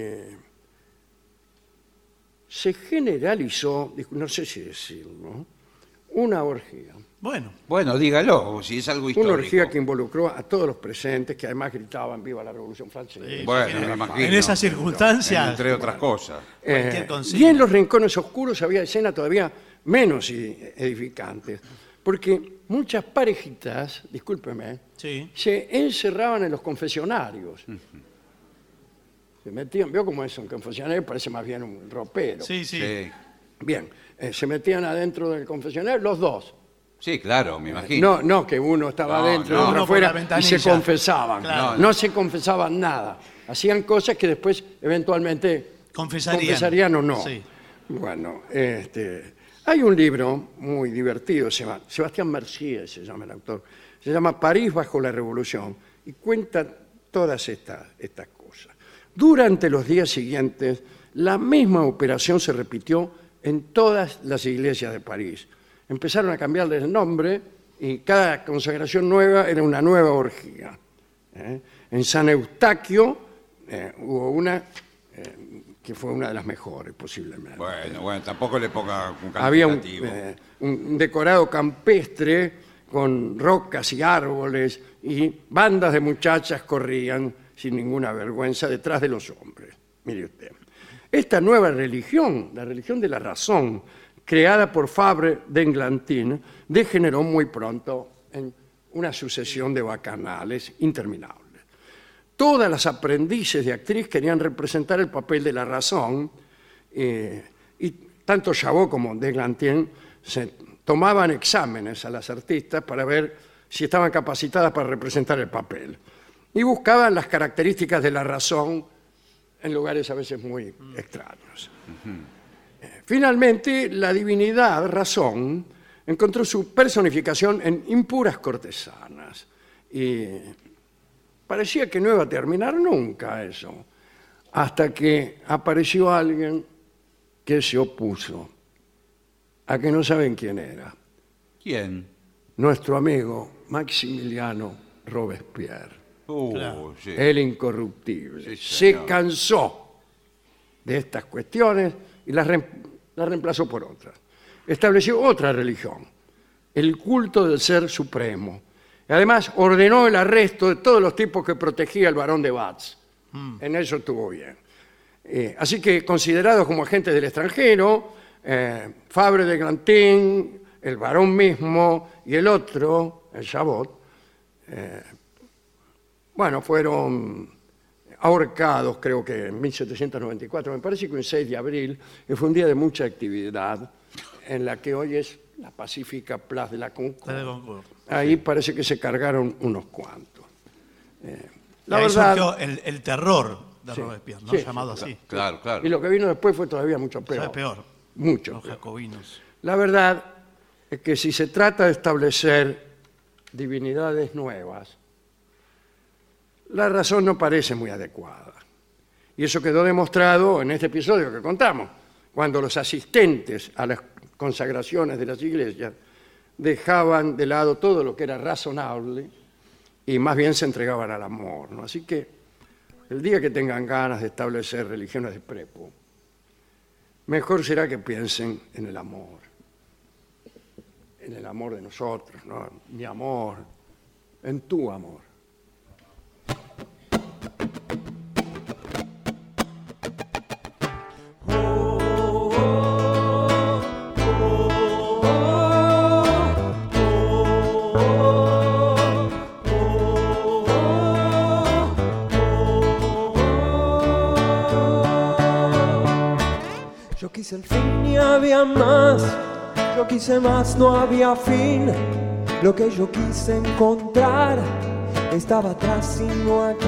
se generalizó, no sé si decirlo, una orgía. Bueno, Bueno, dígalo, si es algo Una histórico. orgía que involucró a todos los presentes, que además gritaban viva la Revolución Francesa. Sí. Bueno, En- me imagino. en esas circunstancias, Entre otras cosas. cualquier Eh, consigna. y en los rincones oscuros había escenas todavía menos i- edificantes, porque muchas parejitas, discúlpeme, Sí. se encerraban en los confesionarios. Se metían, veo cómo es un confesionario, parece más bien un ropero. Sí, sí. Sí. Bien, eh, se metían adentro del confesionario los dos. Sí, claro, me imagino. No, no, que uno estaba No, adentro y no. otro Uno por afuera la y ventanilla. se confesaban. Claro. No, se confesaban nada. Hacían cosas que después eventualmente Confesarían. confesarían o no. Sí. Bueno, este, hay un libro muy divertido, se llama, Sebastián Mercier se llama el autor, se llama París bajo la Revolución y cuenta todas estas, estas cosas. Durante los días siguientes, la misma operación se repitió en todas las iglesias de París. Empezaron a cambiarle el nombre y cada consagración nueva era una nueva orgía. ¿eh? En San Eustaquio eh, hubo una eh, que fue una de las mejores, posiblemente. Bueno, bueno, tampoco le ponga un Había un, eh, un decorado campestre con rocas y árboles y bandas de muchachas corrían sin ninguna vergüenza detrás de los hombres. Mire usted. Esta nueva religión, la religión de la razón, creada por Fabre d'Englantin, degeneró muy pronto en una sucesión de bacanales interminables. Todas las aprendices de actriz querían representar el papel de la razón, eh, y tanto Chabot como Deglantin se tomaban exámenes a las artistas para ver si estaban capacitadas para representar el papel. Y buscaban las características de la razón en lugares a veces muy extraños. Eh, Finalmente, la divinidad, razón, encontró su personificación en impuras cortesanas. Y parecía que no iba a terminar nunca eso, hasta que apareció alguien que se opuso, a que no saben quién era, ¿Quién? nuestro amigo Maximiliano Robespierre, Uh, Claro. sí. el incorruptible. Sí, se señor. cansó de estas cuestiones y las, las reemplazó por otras. Estableció otra religión, el culto del ser supremo. Y además ordenó el arresto de todos los tipos que protegía el barón de Batz. En eso estuvo bien. Eh, así que considerados como agentes del extranjero, eh, Fabre de Grantin, el varón mismo y el otro, el Chabot, eh, bueno, fueron ahorcados creo que en 1794, me parece que un 6 de abril, que fue un día de mucha actividad, en la que hoy es la pacífica Plaza de la Concorde. Ahí parece que se cargaron unos cuantos. Eh, la Ahí verdad, surgió el, el terror de Sí, Robespierre, ¿no? sí, llamado así. Claro, claro. y lo que vino después fue todavía mucho peor. ¿Sabe peor? Mucho Los peor. jacobinos. La verdad es que si se trata de establecer divinidades nuevas, la razón no parece muy adecuada. Y eso quedó demostrado en este episodio que contamos, cuando los asistentes a las consagraciones de las iglesias dejaban de lado todo lo que era razonable y más bien se entregaban al amor. ¿no? Así que el día que tengan ganas de establecer religiones de prepo, mejor será que piensen en el amor, en el amor de nosotros, ¿no? mi amor, en tu amor. Yo quise el fin y había más. Yo quise más, no había fin. Lo que yo quise encontrar estaba atrás y no aquí.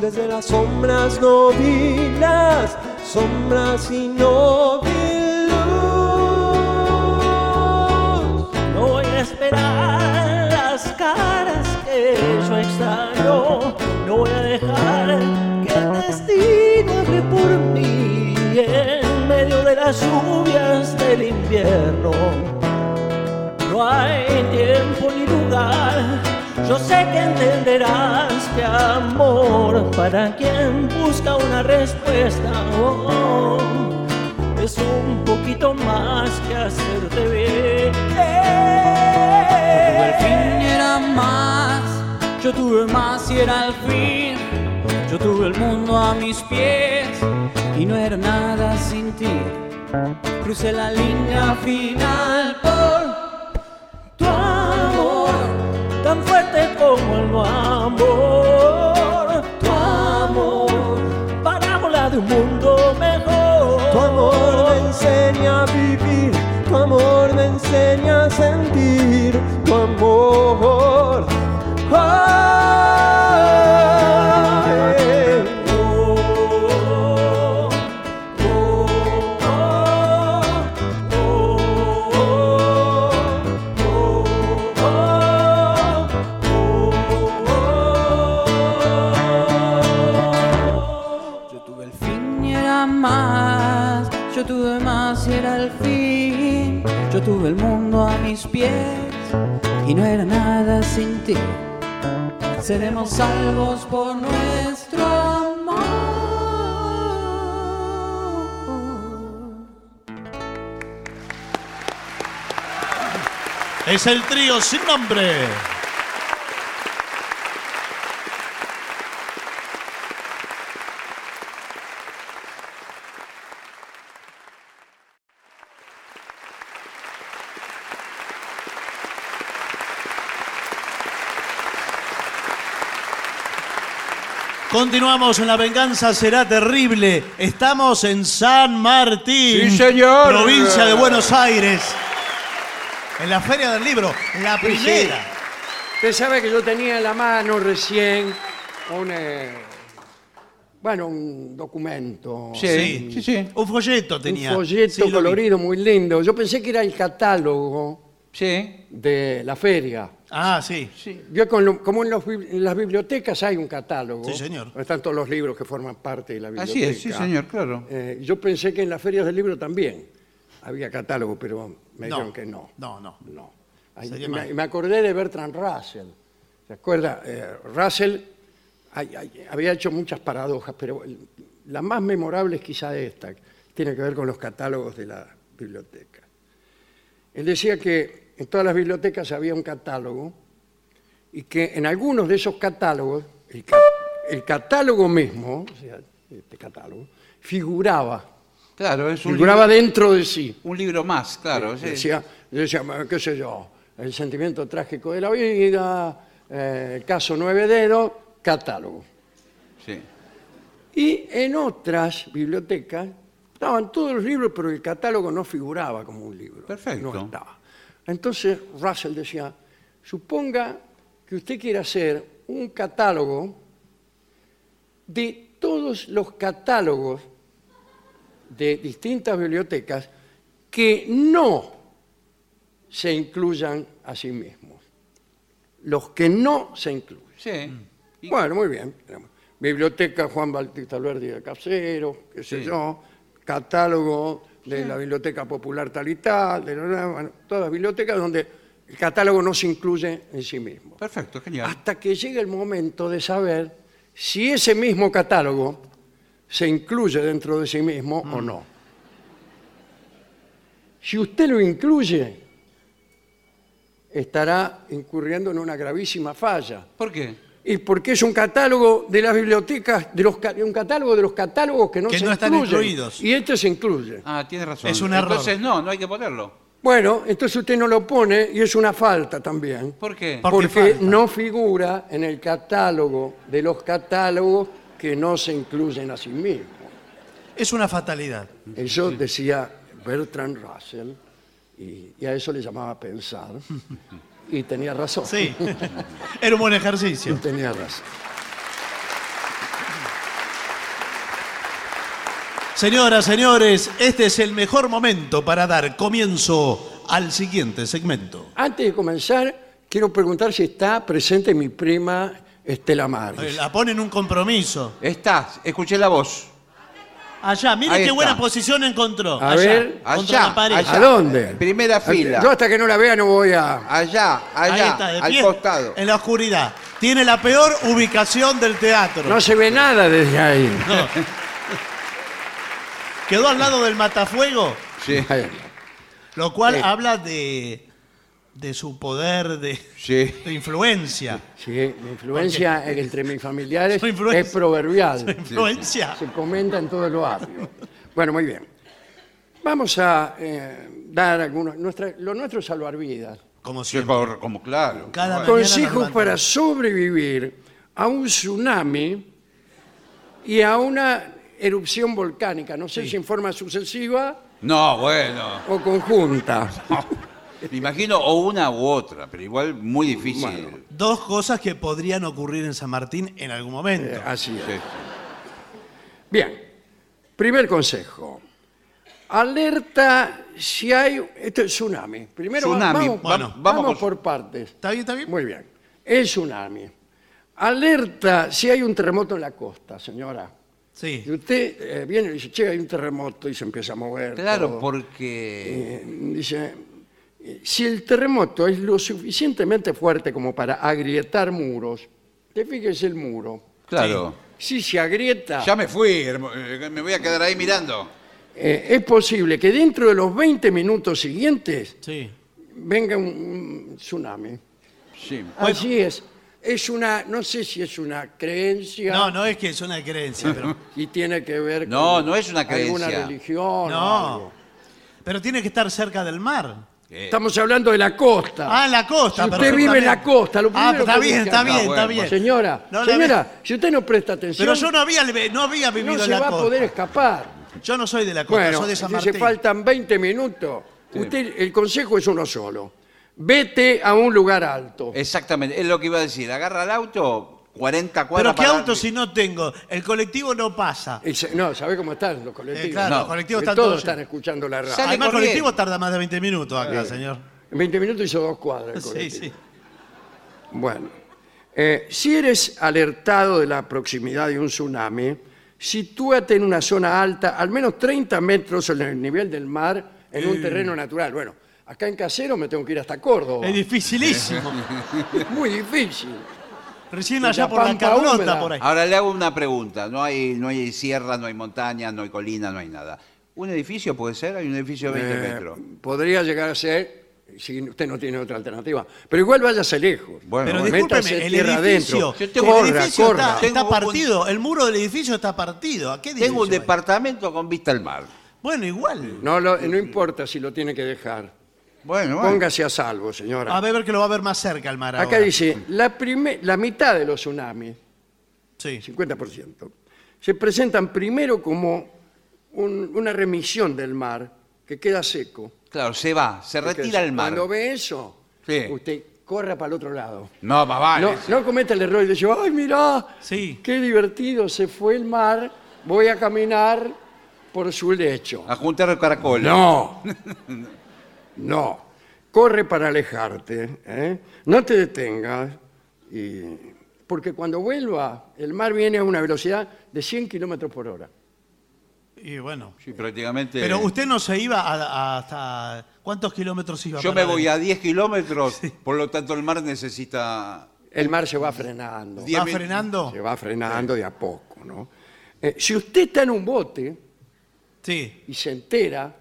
Desde las sombras no vi las sombras y no vi luz. No voy a esperar las caras que yo extraño. No voy a dejar que el destino hable por mí en medio de las lluvias del invierno. No hay tiempo ni lugar. Yo sé que entenderás que amor para quien busca una respuesta. oh, es un poquito más que hacerte bien. tuve el fin era más, yo tuve más y era el fin, yo tuve el mundo a mis pies y no era nada sin ti. Crucé la línea final por tan fuerte como el amor. Tu amor, para volar de un mundo mejor. Tu amor me enseña a vivir, tu amor me enseña a sentir, tu amor. Tuve el mundo a mis pies y no era nada sin ti. Seremos salvos por nuestro amor. Es el trío sin nombre. Continuamos en La Venganza Será Terrible. Estamos en San Martín. Sí, señor. Provincia de Buenos Aires. En la Feria del Libro, la Sí, sí. primera. Usted sabe que yo tenía en la mano recién un, eh, bueno, un documento. Sí, sí, sí. Un folleto tenía. Un folleto Sí, lo vi. colorido muy lindo. Yo pensé que era el catálogo Sí. de la feria. Ah, sí. Con lo- como en, los bib- en las bibliotecas hay un catálogo. Sí, señor. donde Están todos los libros que forman parte de la biblioteca. Así es, sí, señor, claro. Eh, yo pensé que en las ferias del libro también había catálogo, pero me No. dijeron que no. No, no. No. Ay, Sería y me, mal. y me acordé de Bertrand Russell. ¿Se acuerda? Eh, Russell ay, ay, había hecho muchas paradojas, pero el- la más memorable es quizá esta, que tiene que ver con los catálogos de la biblioteca. Él decía que en todas las bibliotecas había un catálogo y que en algunos de esos catálogos, el, ca- el catálogo mismo, o sea, este catálogo, figuraba, Claro, es un, figuraba libro, dentro de sí. un libro más, claro. sí. Decía, decía, qué sé yo, el sentimiento trágico de la vida, eh, el caso nueve dedos, catálogo. Sí. Y en otras bibliotecas estaban todos los libros, pero el catálogo no figuraba como un libro. Perfecto. No estaba. Entonces Russell decía, suponga que usted quiere hacer un catálogo de todos los catálogos de distintas bibliotecas que no se incluyan a sí mismos. Los que no se incluyen. Sí. Y- Bueno, muy bien. Biblioteca Juan Bautista Alberdi de Casero, qué sé Sí. yo, catálogo de la Biblioteca Popular tal y tal, de la- bueno, todas las bibliotecas donde el catálogo no se incluye en sí mismo. Perfecto, genial. Hasta que llegue el momento de saber si ese mismo catálogo se incluye dentro de sí mismo o no. Si usted lo incluye, estará incurriendo en una gravísima falla. ¿Por qué? Y porque es un catálogo de las bibliotecas, de los, ca- un catálogo de los catálogos que no Que se no están incluyen. incluidos. Y este se incluye. Ah, tiene razón. Es un error. Entonces no, no hay que ponerlo. Bueno, entonces usted no lo pone y es una falta también. ¿Por qué? Por- Porque Porque falta. no figura en el catálogo de los catálogos que no se incluyen a sí mismos. Es una fatalidad. Eso decía Bertrand Russell y, y a eso le llamaba pensar. Y tenía razón. Sí. Era un buen ejercicio. Tenía razón. Señoras, señores, este es el mejor momento para dar comienzo al siguiente segmento. Antes de comenzar, quiero preguntar si está presente mi prima Estela Maris. La ponen un compromiso. Estás, escuché la voz. Allá, mire Ahí qué está. buena posición encontró. A allá, ver. contra Allá, la pared. allá. ¿A dónde? Primera fila. Yo hasta que no la vea no voy a... Allá, Ahí allá, está, de al pie, costado. En la oscuridad. Tiene la peor ubicación del teatro. No se ve nada desde ahí. No. Quedó al lado del matafuego, Sí, lo cual habla de, de su poder de, sí. de influencia. Sí, mi influencia entre mis familiares Su influencia. es proverbial. Influencia. Se comenta en todo el barrio. Bueno, muy bien. Vamos a eh, dar algunos... Nuestra, lo nuestro es salvar vidas. Como Sí, siempre. como, como claro. Cada Consejos para sobrevivir a un tsunami y a una erupción volcánica. No sé si en forma sucesiva No, bueno. o conjunta. Me imagino o una u otra, pero igual muy difícil. Bueno. Dos cosas que podrían ocurrir en San Martín en algún momento. Eh, así es. Sí. Bien, primer consejo. Alerta si hay... Esto es tsunami. Primero Tsunami. vamos, Bueno, vamos vamos con- por partes. ¿Está bien, está bien? Muy bien. El tsunami. Alerta si hay un terremoto en la costa, señora. Sí. Y usted eh, viene y dice, che, hay un terremoto y se empieza a mover. Claro, todo. porque. Eh, dice, si el terremoto es lo suficientemente fuerte como para agrietar muros, te fíjese el muro. Claro. Si se agrieta, Ya me fui, hermo- eh, me voy a quedar ahí mirando. eh, es posible que dentro de los 20 minutos siguientes Sí. venga un, un tsunami. Sí. Así es. Es una, no sé si es una creencia No, no es que es una creencia, pero, y tiene que ver No, con no es una alguna creencia. religión. o No. algo. pero tiene que estar cerca del mar. Eh, Estamos hablando de la costa. Ah, la costa. Si usted vive en la costa, lo Ah, primero está que bien, busca- está Ah, bien, está bueno, bien. Señora, No la señora, si usted no presta atención, Pero yo no había, no había vivido no en se la va a costa. poder escapar. Yo no soy de la costa, Bueno, soy de San si se Martín. faltan 20 minutos, usted, el consejo es uno solo. vete a un lugar alto. Exactamente, es lo que iba a decir. Agarra el auto, 40 cuadras. Pero ¿qué para- auto si no tengo? El colectivo no pasa. Y se- no, ¿sabe cómo están los colectivos? Eh, claro, No, los colectivos están todos todos están escuchando la radio. Sale Además, el corriendo. colectivo tarda más de 20 minutos acá, señor. En 20 minutos hizo dos cuadras. el Sí, colectivo. sí. Bueno, eh, si eres alertado de la proximidad de un tsunami, sitúate en una zona alta, al menos 30 metros sobre el nivel del mar, en un terreno natural. Bueno, acá en Casero me tengo que ir hasta Córdoba. Es dificilísimo. Es muy difícil. Recién La allá por la húmeda. por ahí. Ahora le hago una pregunta. No hay, no hay sierra, no hay montaña, no hay colina, no hay nada. ¿Un edificio puede ser? Hay un edificio de 20 Eh, metros. podría llegar a ser, si usted no tiene otra alternativa. Pero igual váyase lejos. Bueno, Pero bueno. discúlpeme, el tierra edificio, adentro. Yo tengo- el Corra, edificio corra. está, está Tengo un- partido, el muro del edificio está partido. ¿A qué Tengo un departamento con vista al mar. Bueno, igual. No, lo- no importa si lo tiene que dejar. Bueno, bueno. Póngase a salvo, señora. A ver que lo va a ver más cerca el mar Acá ahora. dice, la, prime- la mitad de los tsunamis, Sí. 50%, se presentan primero como un- una remisión del mar que queda seco. Claro, se va, se retira el mar. Cuando ve eso, Sí. usted corra para el otro lado. No, más vale. No, no cometa el error de decir, ay, mirá, Sí. qué divertido, se fue el mar, voy a caminar por su lecho. A juntar caracoles. No, no. Corre para alejarte, ¿eh? no te detengas, y- porque cuando vuelva, el mar viene a una velocidad de 100 kilómetros por hora. Y bueno. Sí, prácticamente. Pero usted no se iba a- a- hasta... ¿Cuántos kilómetros iba? Yo para me voy a 10 kilómetros, por lo tanto el mar necesita. El mar se va frenando, Diez ¿Va mil- frenando? se va frenando de a poco. ¿no? Eh, si usted está en un bote Sí. y se entera,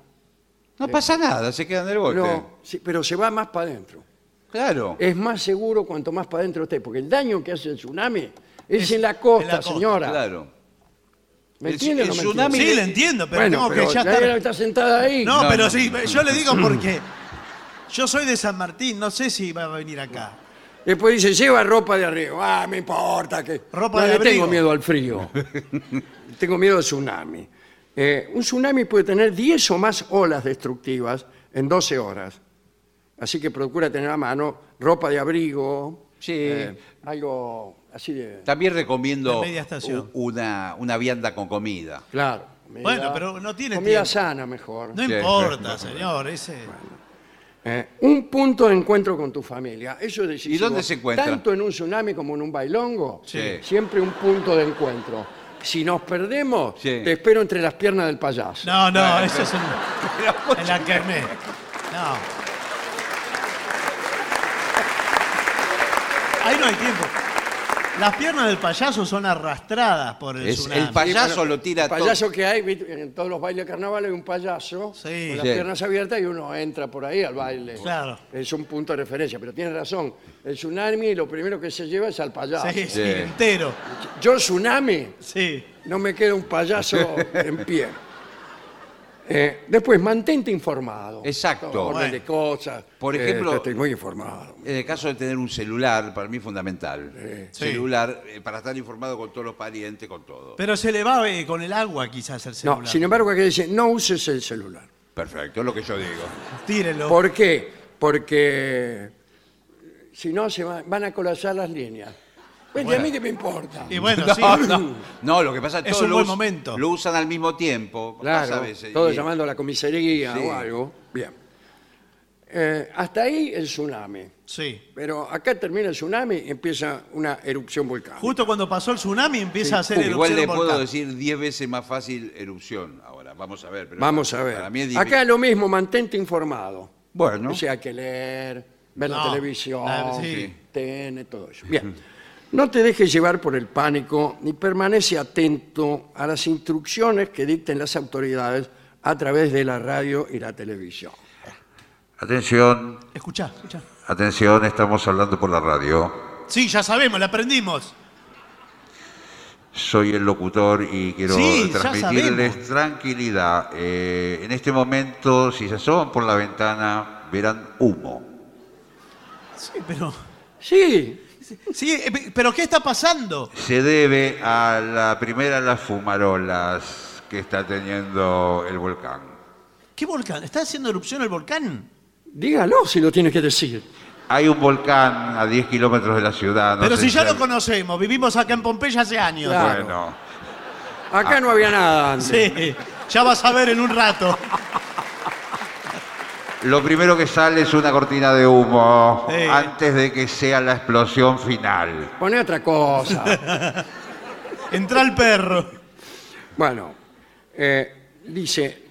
No pasa nada, se queda en el bote. no, sí, pero se va más para adentro. Claro. Es más seguro cuanto más para adentro esté, porque el daño que hace el tsunami es, Es en la costa, en la costa, señora. Claro. ¿Me El- entiende o el no me tsunami- entiende? Sí, le entiendo, pero bueno, tengo pero que ya la estar... está sentada ahí. No, No, pero no. sí, yo le digo porque yo soy de San Martín, no sé si va a venir acá. Después dice, lleva ropa de arriba. Ah, me importa que... Ropa no de le abrigo. tengo miedo al frío. tengo miedo al tsunami. Eh, un tsunami puede tener 10 o más olas destructivas en 12 horas. Así que procura tener a mano ropa de abrigo, Sí. eh, algo así de... También recomiendo De media estación. u- una, una vianda con comida. Claro. comida- Bueno, pero no tiene Comida tiempo. sana mejor. No Sí. importa, señor, ese... Eh, un punto de encuentro con tu familia. Eso es decisivo. ¿Y dónde se encuentra? Tanto en un tsunami como en un bailongo. Sí. Siempre un punto de encuentro. Si nos perdemos, Sí. te espero entre las piernas del payaso. No, no, eso es un... en la quemé. No. Ahí no hay tiempo. Las piernas del payaso son arrastradas por el Es tsunami. el payaso bueno, lo tira El payaso que hay, ¿viste? en todos los bailes de carnaval hay un payaso Sí. con las Sí. piernas abiertas y uno entra por ahí al baile. Claro. Es un punto de referencia, pero tiene razón. El tsunami lo primero que se lleva es al payaso. Sí, sí, Sí. entero. Yo tsunami Sí. no me queda un payaso en pie. Eh, después, mantente informado. Exacto. Orden de cosas. Por Eh, ejemplo- estoy muy informado. En el caso de tener un celular, para mí es fundamental. Sí. Celular, eh, para estar informado con todos los parientes, con todo. Pero se le va eh, con el agua quizás el celular. No, sin embargo, aquí dice, no uses el celular. Perfecto, es lo que yo digo. Tírelo. ¿Por qué? Porque si no, se va- van a colapsar las líneas. Pues, ¿y a mí qué me importa? Y bueno, No, sí. no, no, lo que pasa es que Es todos un lo buen us- momento. Lo usan al mismo tiempo. pasa Claro, a veces. todos Y- llamando a la comisaría Sí. o algo. Bien. Eh, hasta ahí el tsunami. Sí. Pero acá termina el tsunami y empieza una erupción volcánica. Justo cuando pasó el tsunami empieza a hacer Igual erupción le puedo volcán. decir 10 veces más fácil erupción. Ahora, vamos a ver. pero Vamos para- a ver. Para mí es difícil. Acá lo mismo, mantente informado. Bueno, O sea, hay que leer, ver la No, televisión, la- sí. TN, todo eso. Bien. No te dejes llevar por el pánico ni permanece atento a las instrucciones que dicten las autoridades a través de la radio y la televisión. Atención, Escuchá, escuchá. atención, estamos hablando por la radio. Sí, ya sabemos, la aprendimos. Soy el locutor y quiero Sí, ya transmitirles sabemos. tranquilidad. Eh, en este momento, si se asoman por la ventana, verán humo. Sí, pero... Sí, Sí, eh, pe- pero ¿qué está pasando? Se debe a la primera de las fumarolas que está teniendo el volcán. ¿Qué volcán? ¿Está haciendo erupción el volcán? Dígalo si lo tiene que decir. Hay un volcán a 10 kilómetros de la ciudad. no Pero si ya lo conocemos, vivimos acá en Pompeya hace años. Claro. Bueno, Acá no había nada antes. Sí, ya vas a ver en un rato. lo primero que sale es una cortina de humo Sí. antes de que sea la explosión final. Pone otra cosa. Entra el perro. Bueno, eh, dice,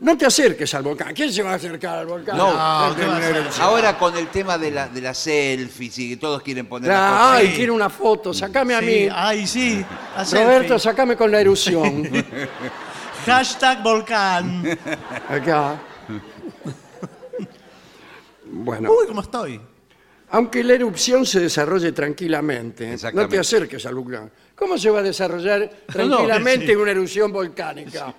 no te acerques al volcán. ¿Quién se va a acercar al volcán? No. No, ¿qué va a hacer? Ahora con el tema de, la, de las selfies y que todos quieren poner Ah, las cosas. ay, Sí. quiero una foto, sacame a Sí, mí. ay, sí. a Roberto, selfie. sacame con la erupción. Hashtag volcán. Acá. Bueno, Uy, ¿cómo estoy? aunque la erupción se desarrolle tranquilamente, no Exactamente. te acerques al volcán. ¿Cómo se va a desarrollar tranquilamente sí. una erupción volcánica?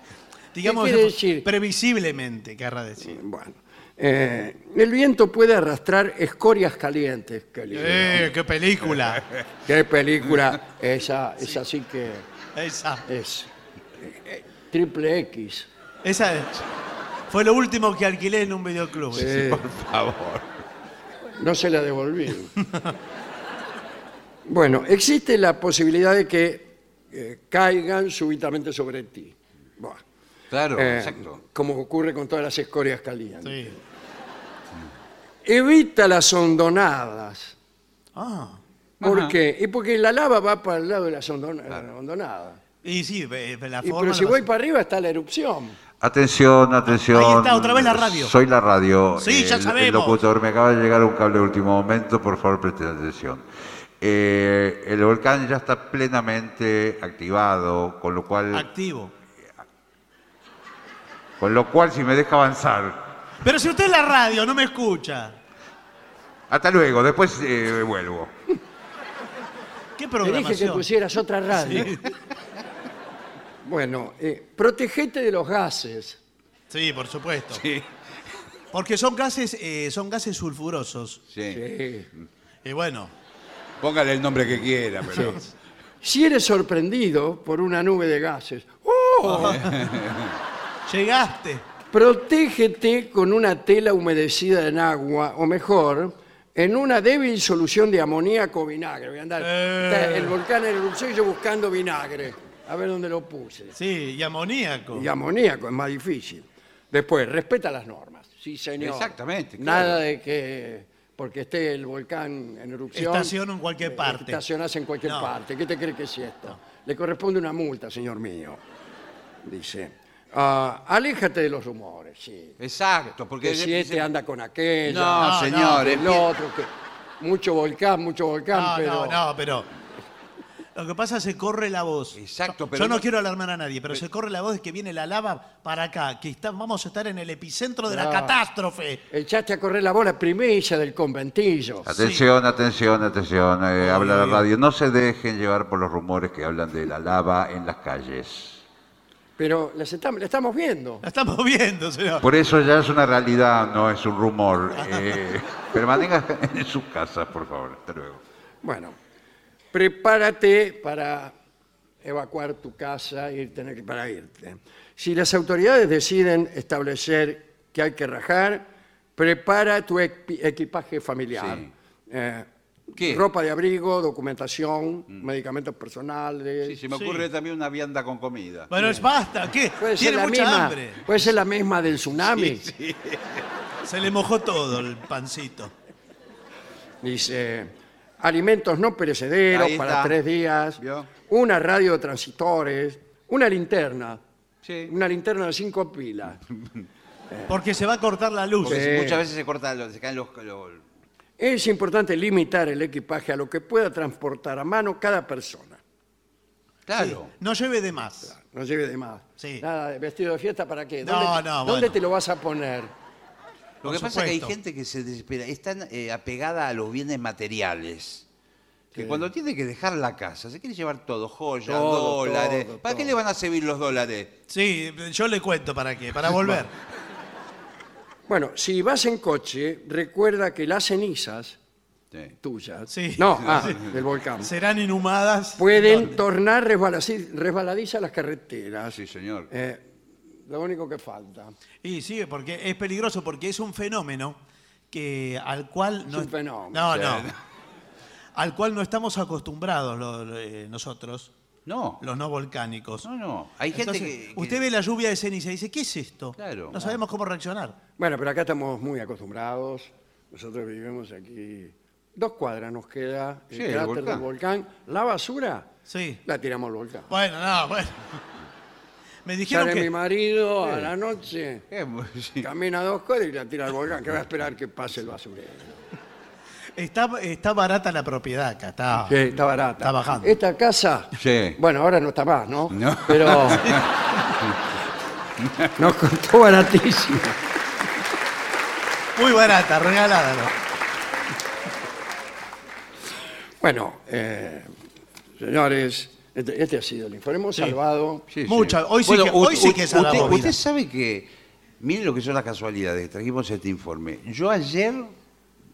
Digamos, ¿Qué quiere decir? previsiblemente, querrá decir. Bueno, eh, el viento puede arrastrar escorias calientes. Qué, lindo. ¡Eh, qué película! Qué película esa, es así que Esa. es eh, triple X. Esa es- fue lo último que alquilé en un videoclub. Eh, Por favor. no se la devolví. bueno, existe la posibilidad de que eh, caigan súbitamente sobre ti. Buah. Claro, Eh, exacto. Como ocurre con todas las escorias calientes. Sí. Evita las hondonadas. Ah. ¿Por Ajá. qué? Y porque la lava va para el lado de las hondona- hondonadas. Y sí, ve- ve la Y, forma. pero si la voy para arriba está la erupción. Atención, atención. Ahí está, otra vez la radio. Soy la radio. Sí, ya sabemos. El locutor, me acaba de llegar un cable de último momento, por favor presten atención. Eh, el volcán ya está plenamente activado, con lo cual, Activo. con lo cual si me deja avanzar. Pero si usted es la radio, no me escucha. Hasta luego, después eh, vuelvo. ¿Qué Te dije que programación? pusieras otra radio. Bueno, eh, protegete de los gases. Sí, por supuesto. Sí. Porque son gases, eh, son gases sulfurosos. sí. Sí. Y bueno, Póngale el nombre que quiera, pero. Si eres sorprendido por una nube de gases, ¡oh! llegaste. protégete con una tela humedecida en agua, o mejor, en una débil solución de amoníaco o vinagre. Voy a andar Eh. está el volcán en erupción y yo buscando vinagre. A ver dónde lo puse. Sí, y amoníaco. Y amoníaco es más difícil. Después, respeta las normas. Sí, señor. Exactamente, claro. Nada de que porque esté el volcán en erupción. Estaciono en cualquier eh, parte. Estacionás en cualquier No. parte. ¿Qué te cree que es esto? Le corresponde una multa, señor mío. Dice. "Ah, aléjate de los rumores, sí. Exacto, porque. Que si este anda con aquella. No, No, señor. el empie- otro, que mucho volcán, mucho volcán, No, pero. no, no, pero. Lo que pasa es que se corre la voz. Exacto, Yo- pero Yo no no- quiero alarmar a nadie, pero se corre la voz de que viene la lava para acá, que está- vamos a estar en el epicentro de la catástrofe. Echaste a correr la bola primicia del conventillo. Atención, atención, atención. eh, habla la radio. No se dejen llevar por los rumores que hablan de la lava en las calles. Pero la estamos viendo. La estamos viendo, señor. Por eso ya es una realidad, no es un rumor. Eh, permanezcan en sus casas, por favor. Hasta luego. Bueno, prepárate para evacuar tu casa y tener que para irte. Si las autoridades deciden establecer que hay que rajar, prepara tu equi- equipaje familiar. Sí. Eh, ¿Qué? Ropa de abrigo, documentación, medicamentos personales. Sí, se me Sí. ocurre también una vianda con comida. Bueno, es basta, ¿qué? Puede Tiene mucha misma, hambre. puede ser la misma del tsunami. Se le mojó todo el pancito. Dice, alimentos no perecederos Ahí para está. tres días, ¿Vio? una radio de transitores, una linterna, Sí. una linterna de cinco pilas. Porque se va a cortar la luz. Porque Sí. muchas veces se cortan, los- se caen los. los- Es importante limitar el equipaje a lo que pueda transportar a mano cada persona. Claro. No lleve de más. No lleve de más. Sí. Nada de vestido de fiesta para qué. No, ¿Dónde, no, ¿dónde bueno. te lo vas a poner? Lo que pasa es que hay gente que se desespera, es tan eh, apegada a los bienes materiales. Que cuando tiene que dejar la casa, se quiere llevar todo, joyas, Todo, dólares. todo, ¿Para qué todo. le van a servir los dólares? Sí, yo le cuento para qué, para volver. Bueno, si vas en coche, recuerda que las cenizas Sí. tuyas, Sí. no, ah, del volcán, Serán inhumadas. pueden ¿Dónde? tornar resbaladizas las carreteras. Sí, señor. Eh, lo único que falta. Y sí, porque es peligroso, porque es un fenómeno que al cual no un fenómeno. No, Sí. no. Al cual no estamos acostumbrados lo- lo- eh, nosotros, No. los no volcánicos. No, no. Hay gente Entonces, que, que- Usted ve la lluvia de ceniza y dice, ¿qué es esto? Claro. No sabemos cómo reaccionar. Bueno, pero acá estamos muy acostumbrados. Nosotros vivimos aquí. Dos cuadras nos queda el Sí, el cráter volcán. del volcán. La basura Sí. la tiramos al volcán. Bueno, no, bueno. Me dijeron Sale mi que... marido a la noche, Eh, sí. camina dos cuadras y la tira al volcán. Que va a esperar que pase el basurero. Está, está barata la propiedad acá, está... Sí, está barata. Está bajando. Esta casa, Sí. bueno, ahora no está más, ¿no? No. Pero nos costó baratísimo. Muy barata, regalada. ¿no? Bueno, eh, señores, este, este ha sido el informe. Hemos salvado. Sí, sí. Mucha- hoy sí que- u- hoy sí que salvamos usted, sabe que, miren lo que son las casualidades, trajimos este informe. Yo ayer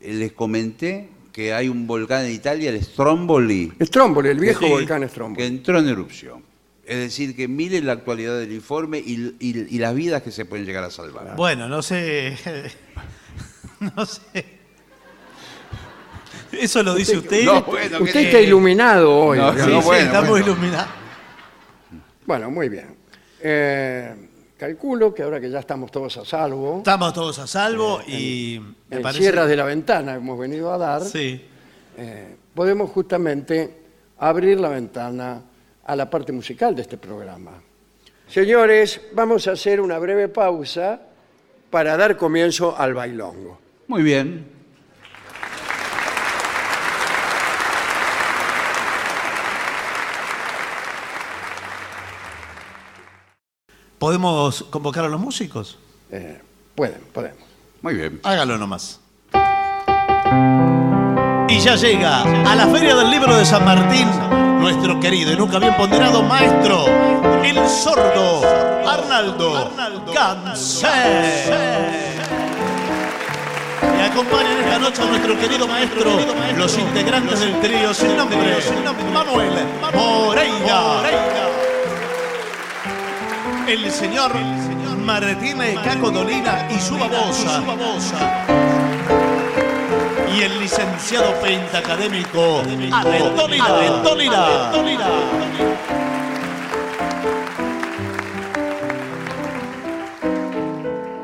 eh, les comenté que hay un volcán en Italia, el Stromboli, Stromboli, el viejo Sí, volcán que Stromboli. entró en erupción. Es decir, que miren la actualidad del informe y, y- y las vidas que se pueden llegar a salvar. Bueno, no sé... No sé. ¿Eso lo dice usted? No, bueno, Usted está iluminado hoy. No, Sí, bueno, estamos bueno. iluminados. Bueno, muy bien. Eh, calculo que ahora que ya estamos todos a salvo, Estamos todos a salvo y me en parece... cierras de la ventana que hemos venido a dar, Sí. eh, podemos justamente abrir la ventana a la parte musical de este programa. Señores, vamos a hacer una breve pausa para dar comienzo al bailongo. Muy bien. ¿Podemos convocar a los músicos? Eh, pueden, podemos. Muy bien. Hágalo nomás. Y ya llega a la Feria del Libro de San Martín nuestro querido y nunca bien ponderado maestro, el sordo Arnaldo Cancé. Y acompañan esta noche a nuestro querido maestro, los integrantes del trío sin nombre, Manuel Moreira. El señor Martín Caco Dolina y su babosa. Y el licenciado pentacadémico Alentolina. Dolina.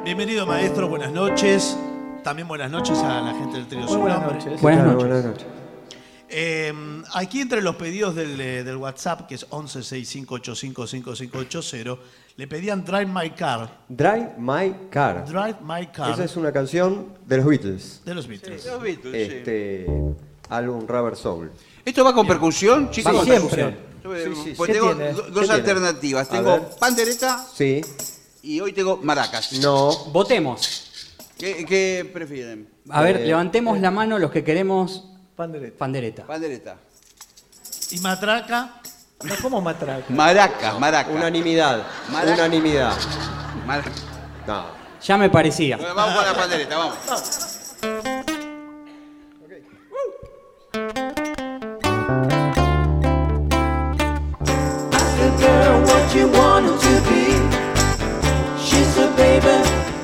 Bienvenido maestro, buenas noches. También buenas noches a la gente del trío buenas noches. Buenas noches. buenas noches. Eh, aquí entre los pedidos del, eh, del WhatsApp, que es 1165855580, le pedían Drive My Car. Drive My Car. Drive My Car Esa es una canción de los Beatles. de los Beatles. Este álbum Rubber Soul. ¿Esto va con percusión, chicos? Sí, siempre. Yo, eh, Sí, sí, pues ¿Qué tengo tiene? do- ¿Qué dos tiene? alternativas. A Tengo pandereta Sí. y hoy tengo maracas. No. Votemos. ¿Qué, qué prefieren? A ver, Eh, levantemos la mano los que queremos Pandereta. pandereta. Pandereta. Y Matraca, No, ¿Cómo matraca? Maracas, maracas. Unanimidad. Maraca. Unanimidad. No. Ya me parecía. Bueno, vamos con la pandereta, vamos. you wanted to be. She said, baby,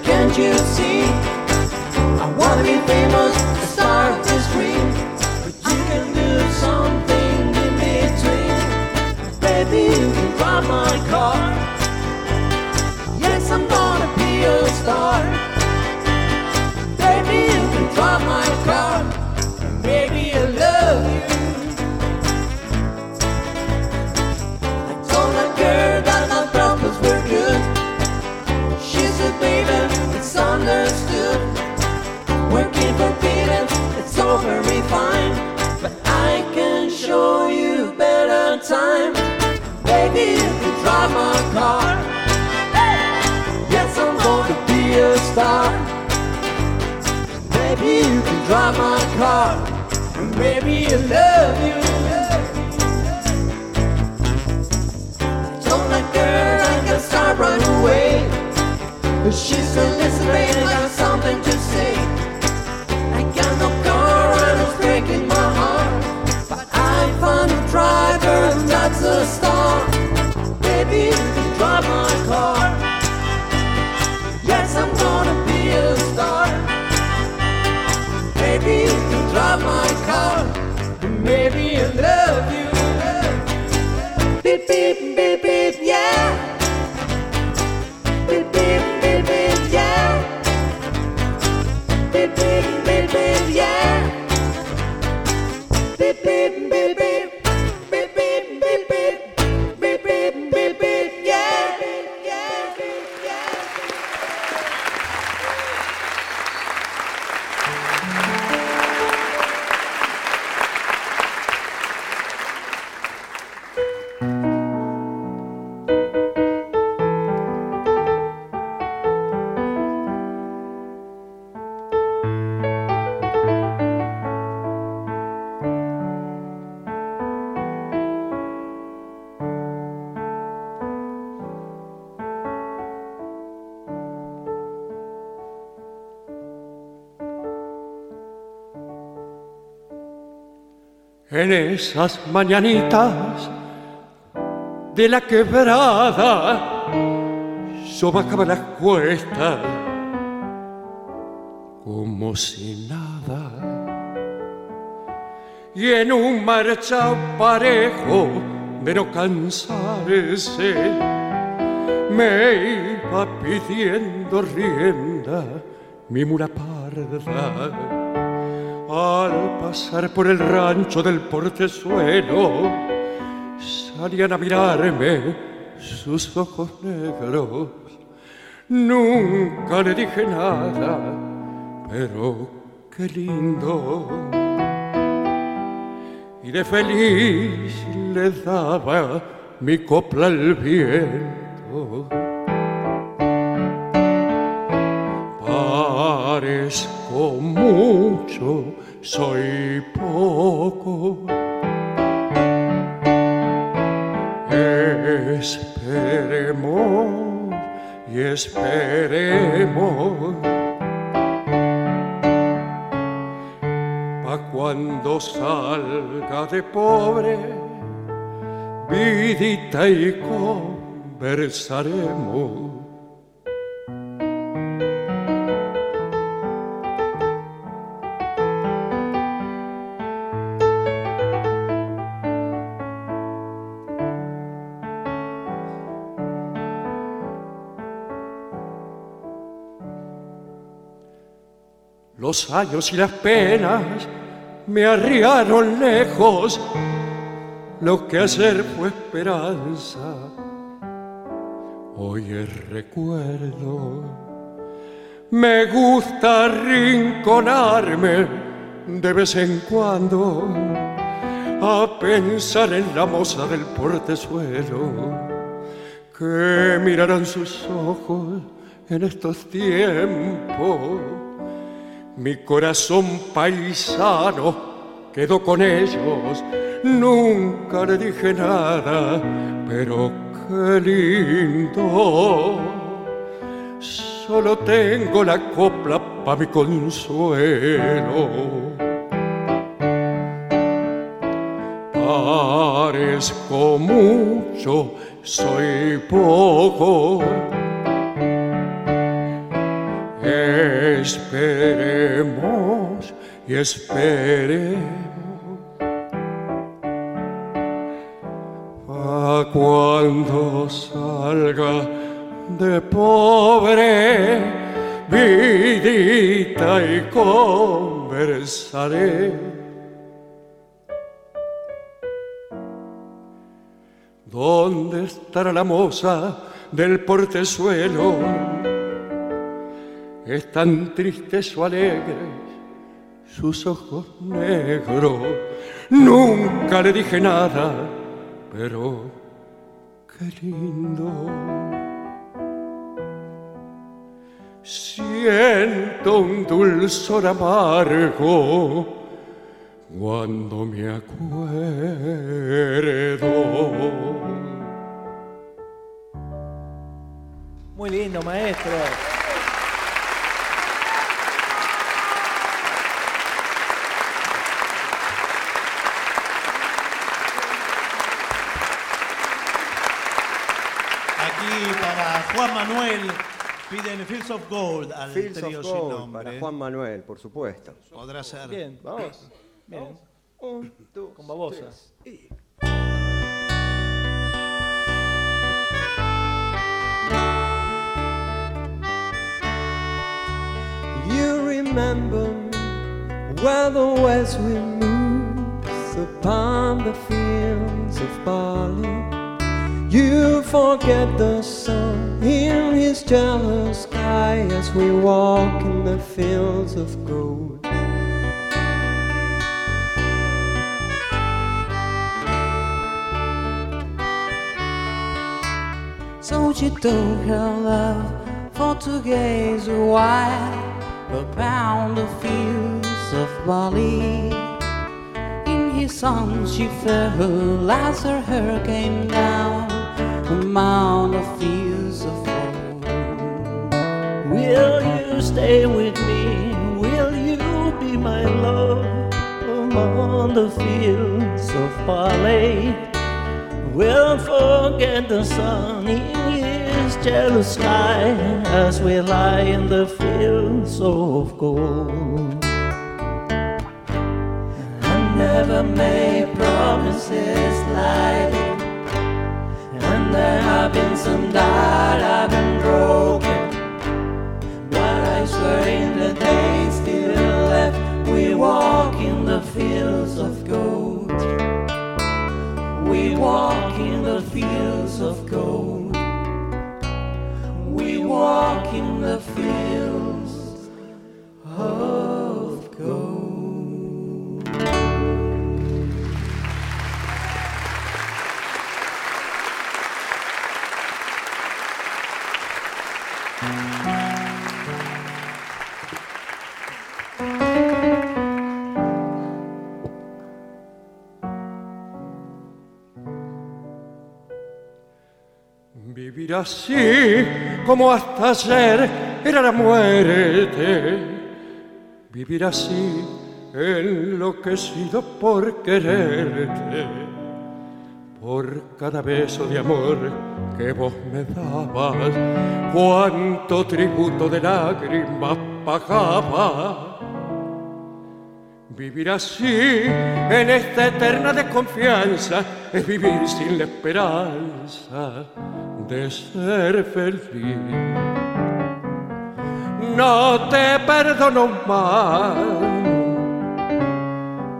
can't you see? It's all very fine. But I can show you better time. Baby, you can drive my car. Yes, I'm going to be a star. Baby, you can drive my car. And baby, I love you. Told that girl I can start right away. But she said, listen, baby, I got something to God's a star. Baby, you can drive my car. Yes, I'm gonna be a star. Baby, You can drive my car. Maybe I love you. En esas mañanitas de la quebrada, yo bajaba las cuestas como si nada. Y en un marcha parejo de no cansarse, me iba pidiendo rienda mi mula parda. Al pasar por el rancho del portezuelo, salían a mirarme sus ojos negros. Nunca le dije nada, pero qué lindo. Y de feliz le daba mi copla al viento. Parezco mucho, soy poco. Esperemos y esperemos. Pa' cuando salga de pobre, vidita y conversaremos. Los años y las penas me arriaron lejos. Lo que ayer fue esperanza, hoy es recuerdo. Me gusta rinconarme de vez en cuando a pensar en la moza del portezuelo que mirarán sus ojos en estos tiempos. Mi corazón paisano quedó con ellos, nunca le dije nada, pero qué lindo. Solo tengo la copla pa' mi consuelo. Parezco mucho, soy poco. Esperemos y esperemos. A cuando salga de pobre, vidita y conversaré. ¿Dónde estará la moza del portezuelo? Es tan triste su alegre, sus ojos negros. Nunca le dije nada, pero qué lindo. Siento un dulzor amargo cuando me acuerdo. Muy lindo, maestro. Aquí para Juan Manuel piden Fields of Gold al Fields of trío sin Gold nombre. para Juan Manuel, por supuesto. Podrá ser. Bien, Vamos. bien. Un, dos, Con babosa. tres, y- You remember me where the west wind moves upon the fields of barley. You forget the sun in his jealous sky as we walk in the fields of gold. So she took her love for to gaze a while around the fields of Bali. In his arms she fell as her hair came down among the fields of gold. Will you stay with me? Will you be my love? On the fields of barley. We'll forget the sun in his jealous sky as we lie in the fields of gold. I never made promises and there have been some that have been broken. But I swear in the days still left, we walk in the fields of gold. We walk in the fields of gold. We walk in the fields of Vivir así como hasta ayer era la muerte. Vivir así enloquecido por quererte. Por cada beso de amor que vos me dabas, cuánto tributo de lágrimas pagaba. Vivir así en esta eterna desconfianza es vivir sin la esperanza de ser feliz. No te perdono más,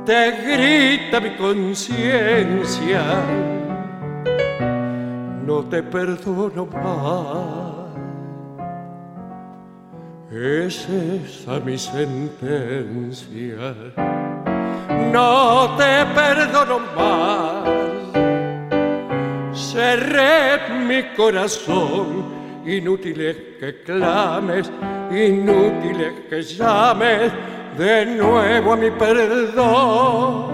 te grita mi conciencia. No te perdono más. Es esa mi sentencia. No te perdono más. Cerré mi corazón. Inútil es que clames, inútil es que llames de nuevo a mi perdón.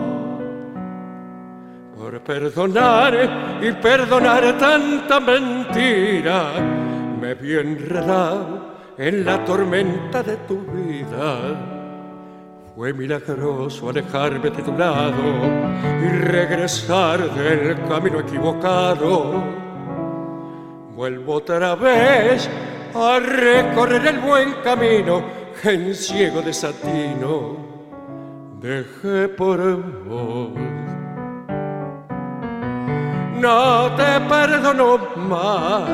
Por perdonar y perdonar tanta mentira, me vi enredado en la tormenta de tu vida. Fue milagroso alejarme de tu lado y regresar del camino equivocado. Vuelvo otra vez a recorrer el buen camino en ciego desatino dejé por vos. No te perdono más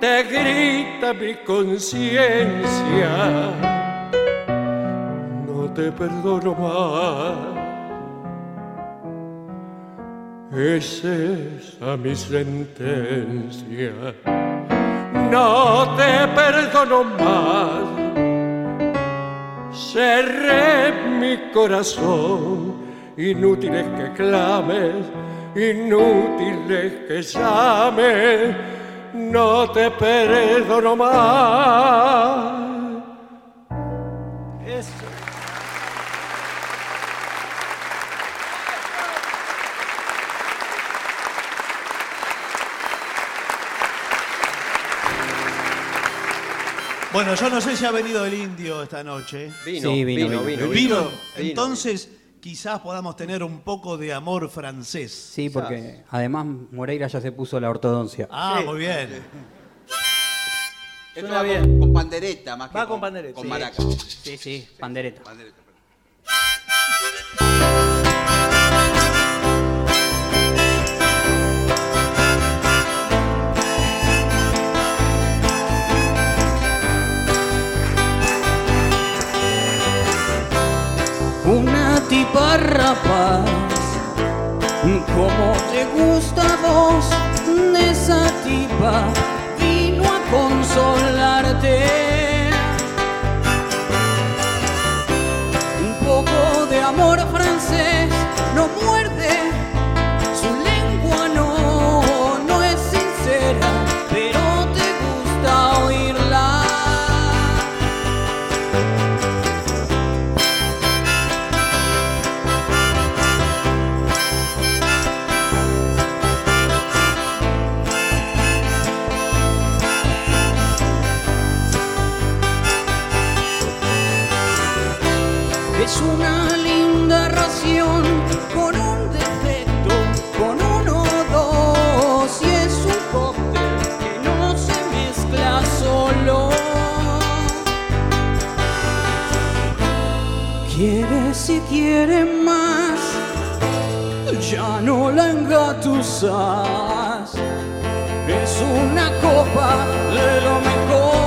te grita mi conciencia. Te perdono más. Es esa mi sentencia. No te perdono más. Cerré mi corazón. Inútil es que clames, inútil es que llames no te perdono más. Bueno, yo no sé si ha venido el indio esta noche. Vino, Sí, vino, vino, vino. vino, Vino. vino. Entonces, quizás podamos tener un poco de amor francés. Sí, porque además Moreira ya se puso la ortodoncia. Ah, muy bien. Esto va bien. Con, con pandereta más que Va con pandereta, Con sí. maraca. Sí, sí, pandereta. Pandereta. Rapaz, como te gusta vos, esa tipa vino a consolarte. Un poco de amor francés no muerde, quiere más, ya no la engatusas. Es una copa de lo mejor.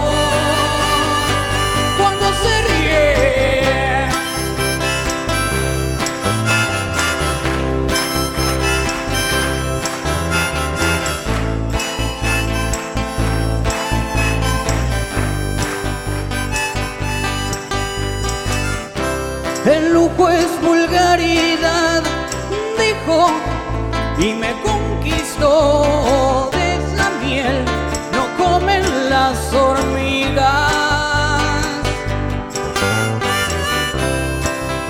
El lujo es vulgaridad, dijo, y me conquistó de esa miel, no comen las hormigas.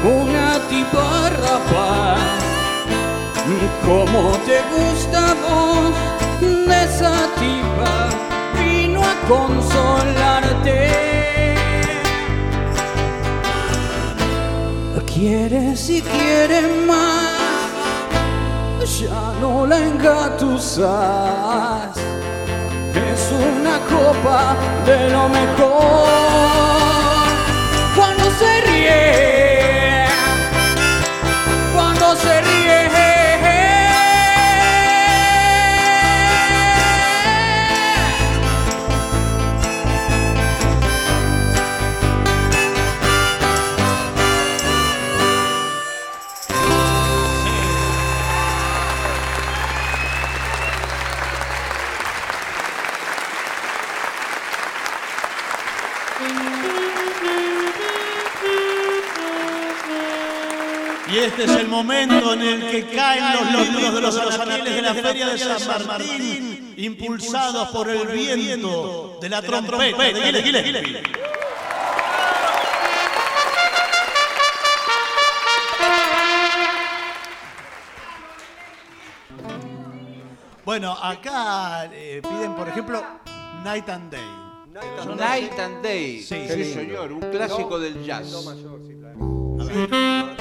Una tipa rapaz, como te gusta vos, de esa tipa vino a consolarte. Quiere si quiere más, ya no la engatusas. Es una copa de lo mejor. Cuando se ríe, cuando se ríe. Momento en el que caen los libros de los anaqueles de la Feria de San Martín, impulsados por el viento de la trompeta. Bueno, acá eh, piden, por ejemplo, Night and Day. Night and Day. Sí, Sí, sí. señor, un clásico del jazz. Muchas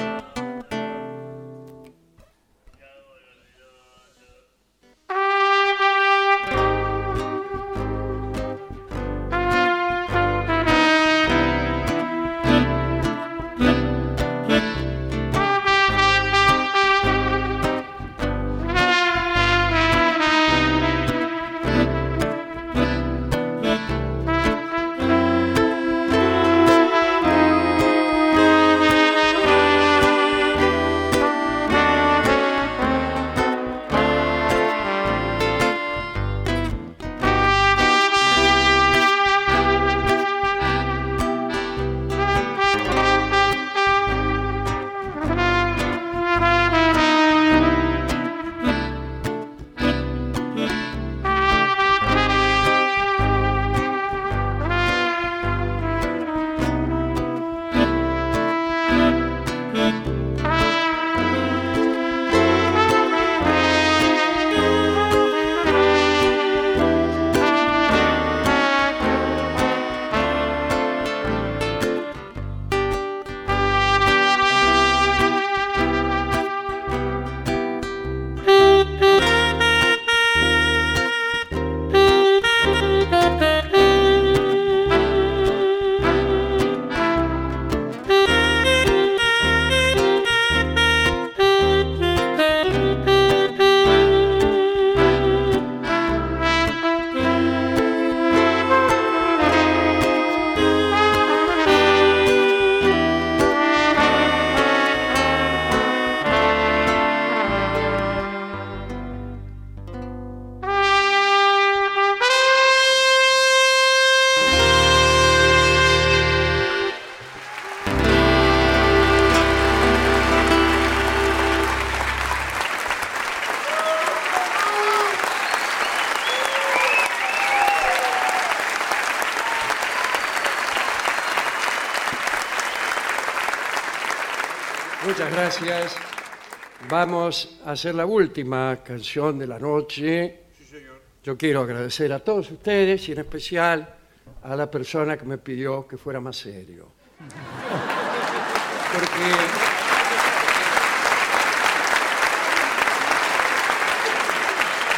gracias. Vamos a hacer la última canción de la noche. Yo quiero agradecer a todos ustedes y en especial a la persona que me pidió que fuera más serio. Porque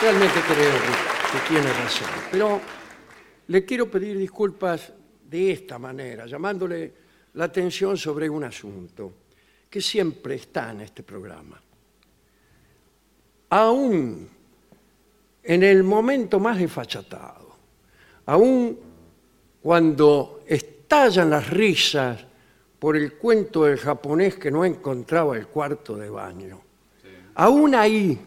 realmente creo que, que tiene razón. Pero le quiero pedir disculpas de esta manera, llamándole la atención sobre un asunto que siempre está en este programa. Aún en el momento más desfachatado, aún cuando estallan las risas por el cuento del japonés que no encontraba el cuarto de baño, aún ahí,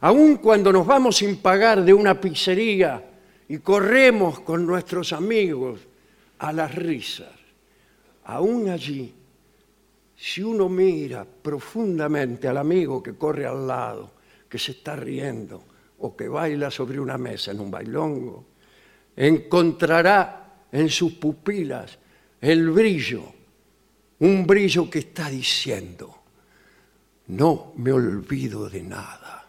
aún cuando nos vamos sin pagar de una pizzería y corremos con nuestros amigos a las risas, aún allí, si uno mira profundamente al amigo que corre al lado, que se está riendo o que baila sobre una mesa en un bailongo, encontrará en sus pupilas el brillo, un brillo que está diciendo, no me olvido de nada.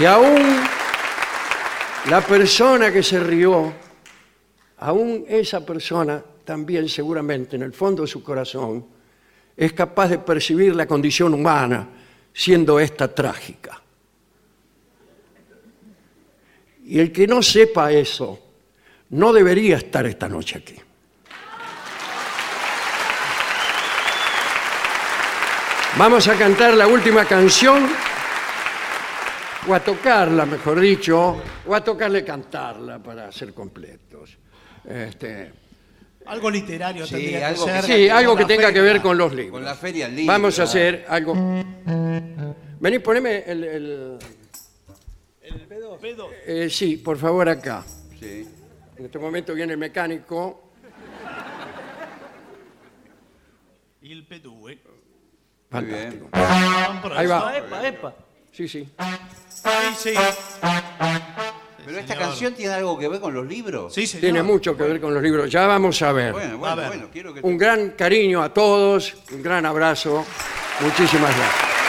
Y aún la persona que se rió, aún esa persona también seguramente en el fondo de su corazón es capaz de percibir la condición humana siendo esta trágica. Y el que no sepa eso no debería estar esta noche aquí. Vamos a cantar la última canción, o a tocarla, mejor dicho, o a tocarle cantarla para ser completos. Este, Algo literario Sí, tendría que algo que ser. sí, algo que tenga que ver con los libros. Con la feria del libro. Vamos a hacer algo. Vení, poneme el. el- Pedo. eh, sí, por favor, acá. Sí. En este momento viene el mecánico. Y el pedú, eh. Fantástico. Ahí va. Epa, epa. Sí, sí. Sí, sí. Pero esta señor. canción tiene algo que ver con los libros. Sí, señor. Tiene mucho que ver con los libros. Ya vamos a ver. Bueno, A bueno, ver. bueno, quiero que Un gran cariño a todos, un gran abrazo. Muchísimas gracias.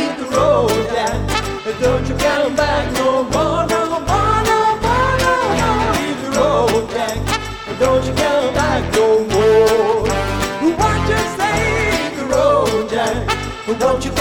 Hit the road. Jack. Don't you come back no more, no more, no more, no more. Leave the road, Jack. Don't you come back no more. What you say? Leave the road, Jack. Don't you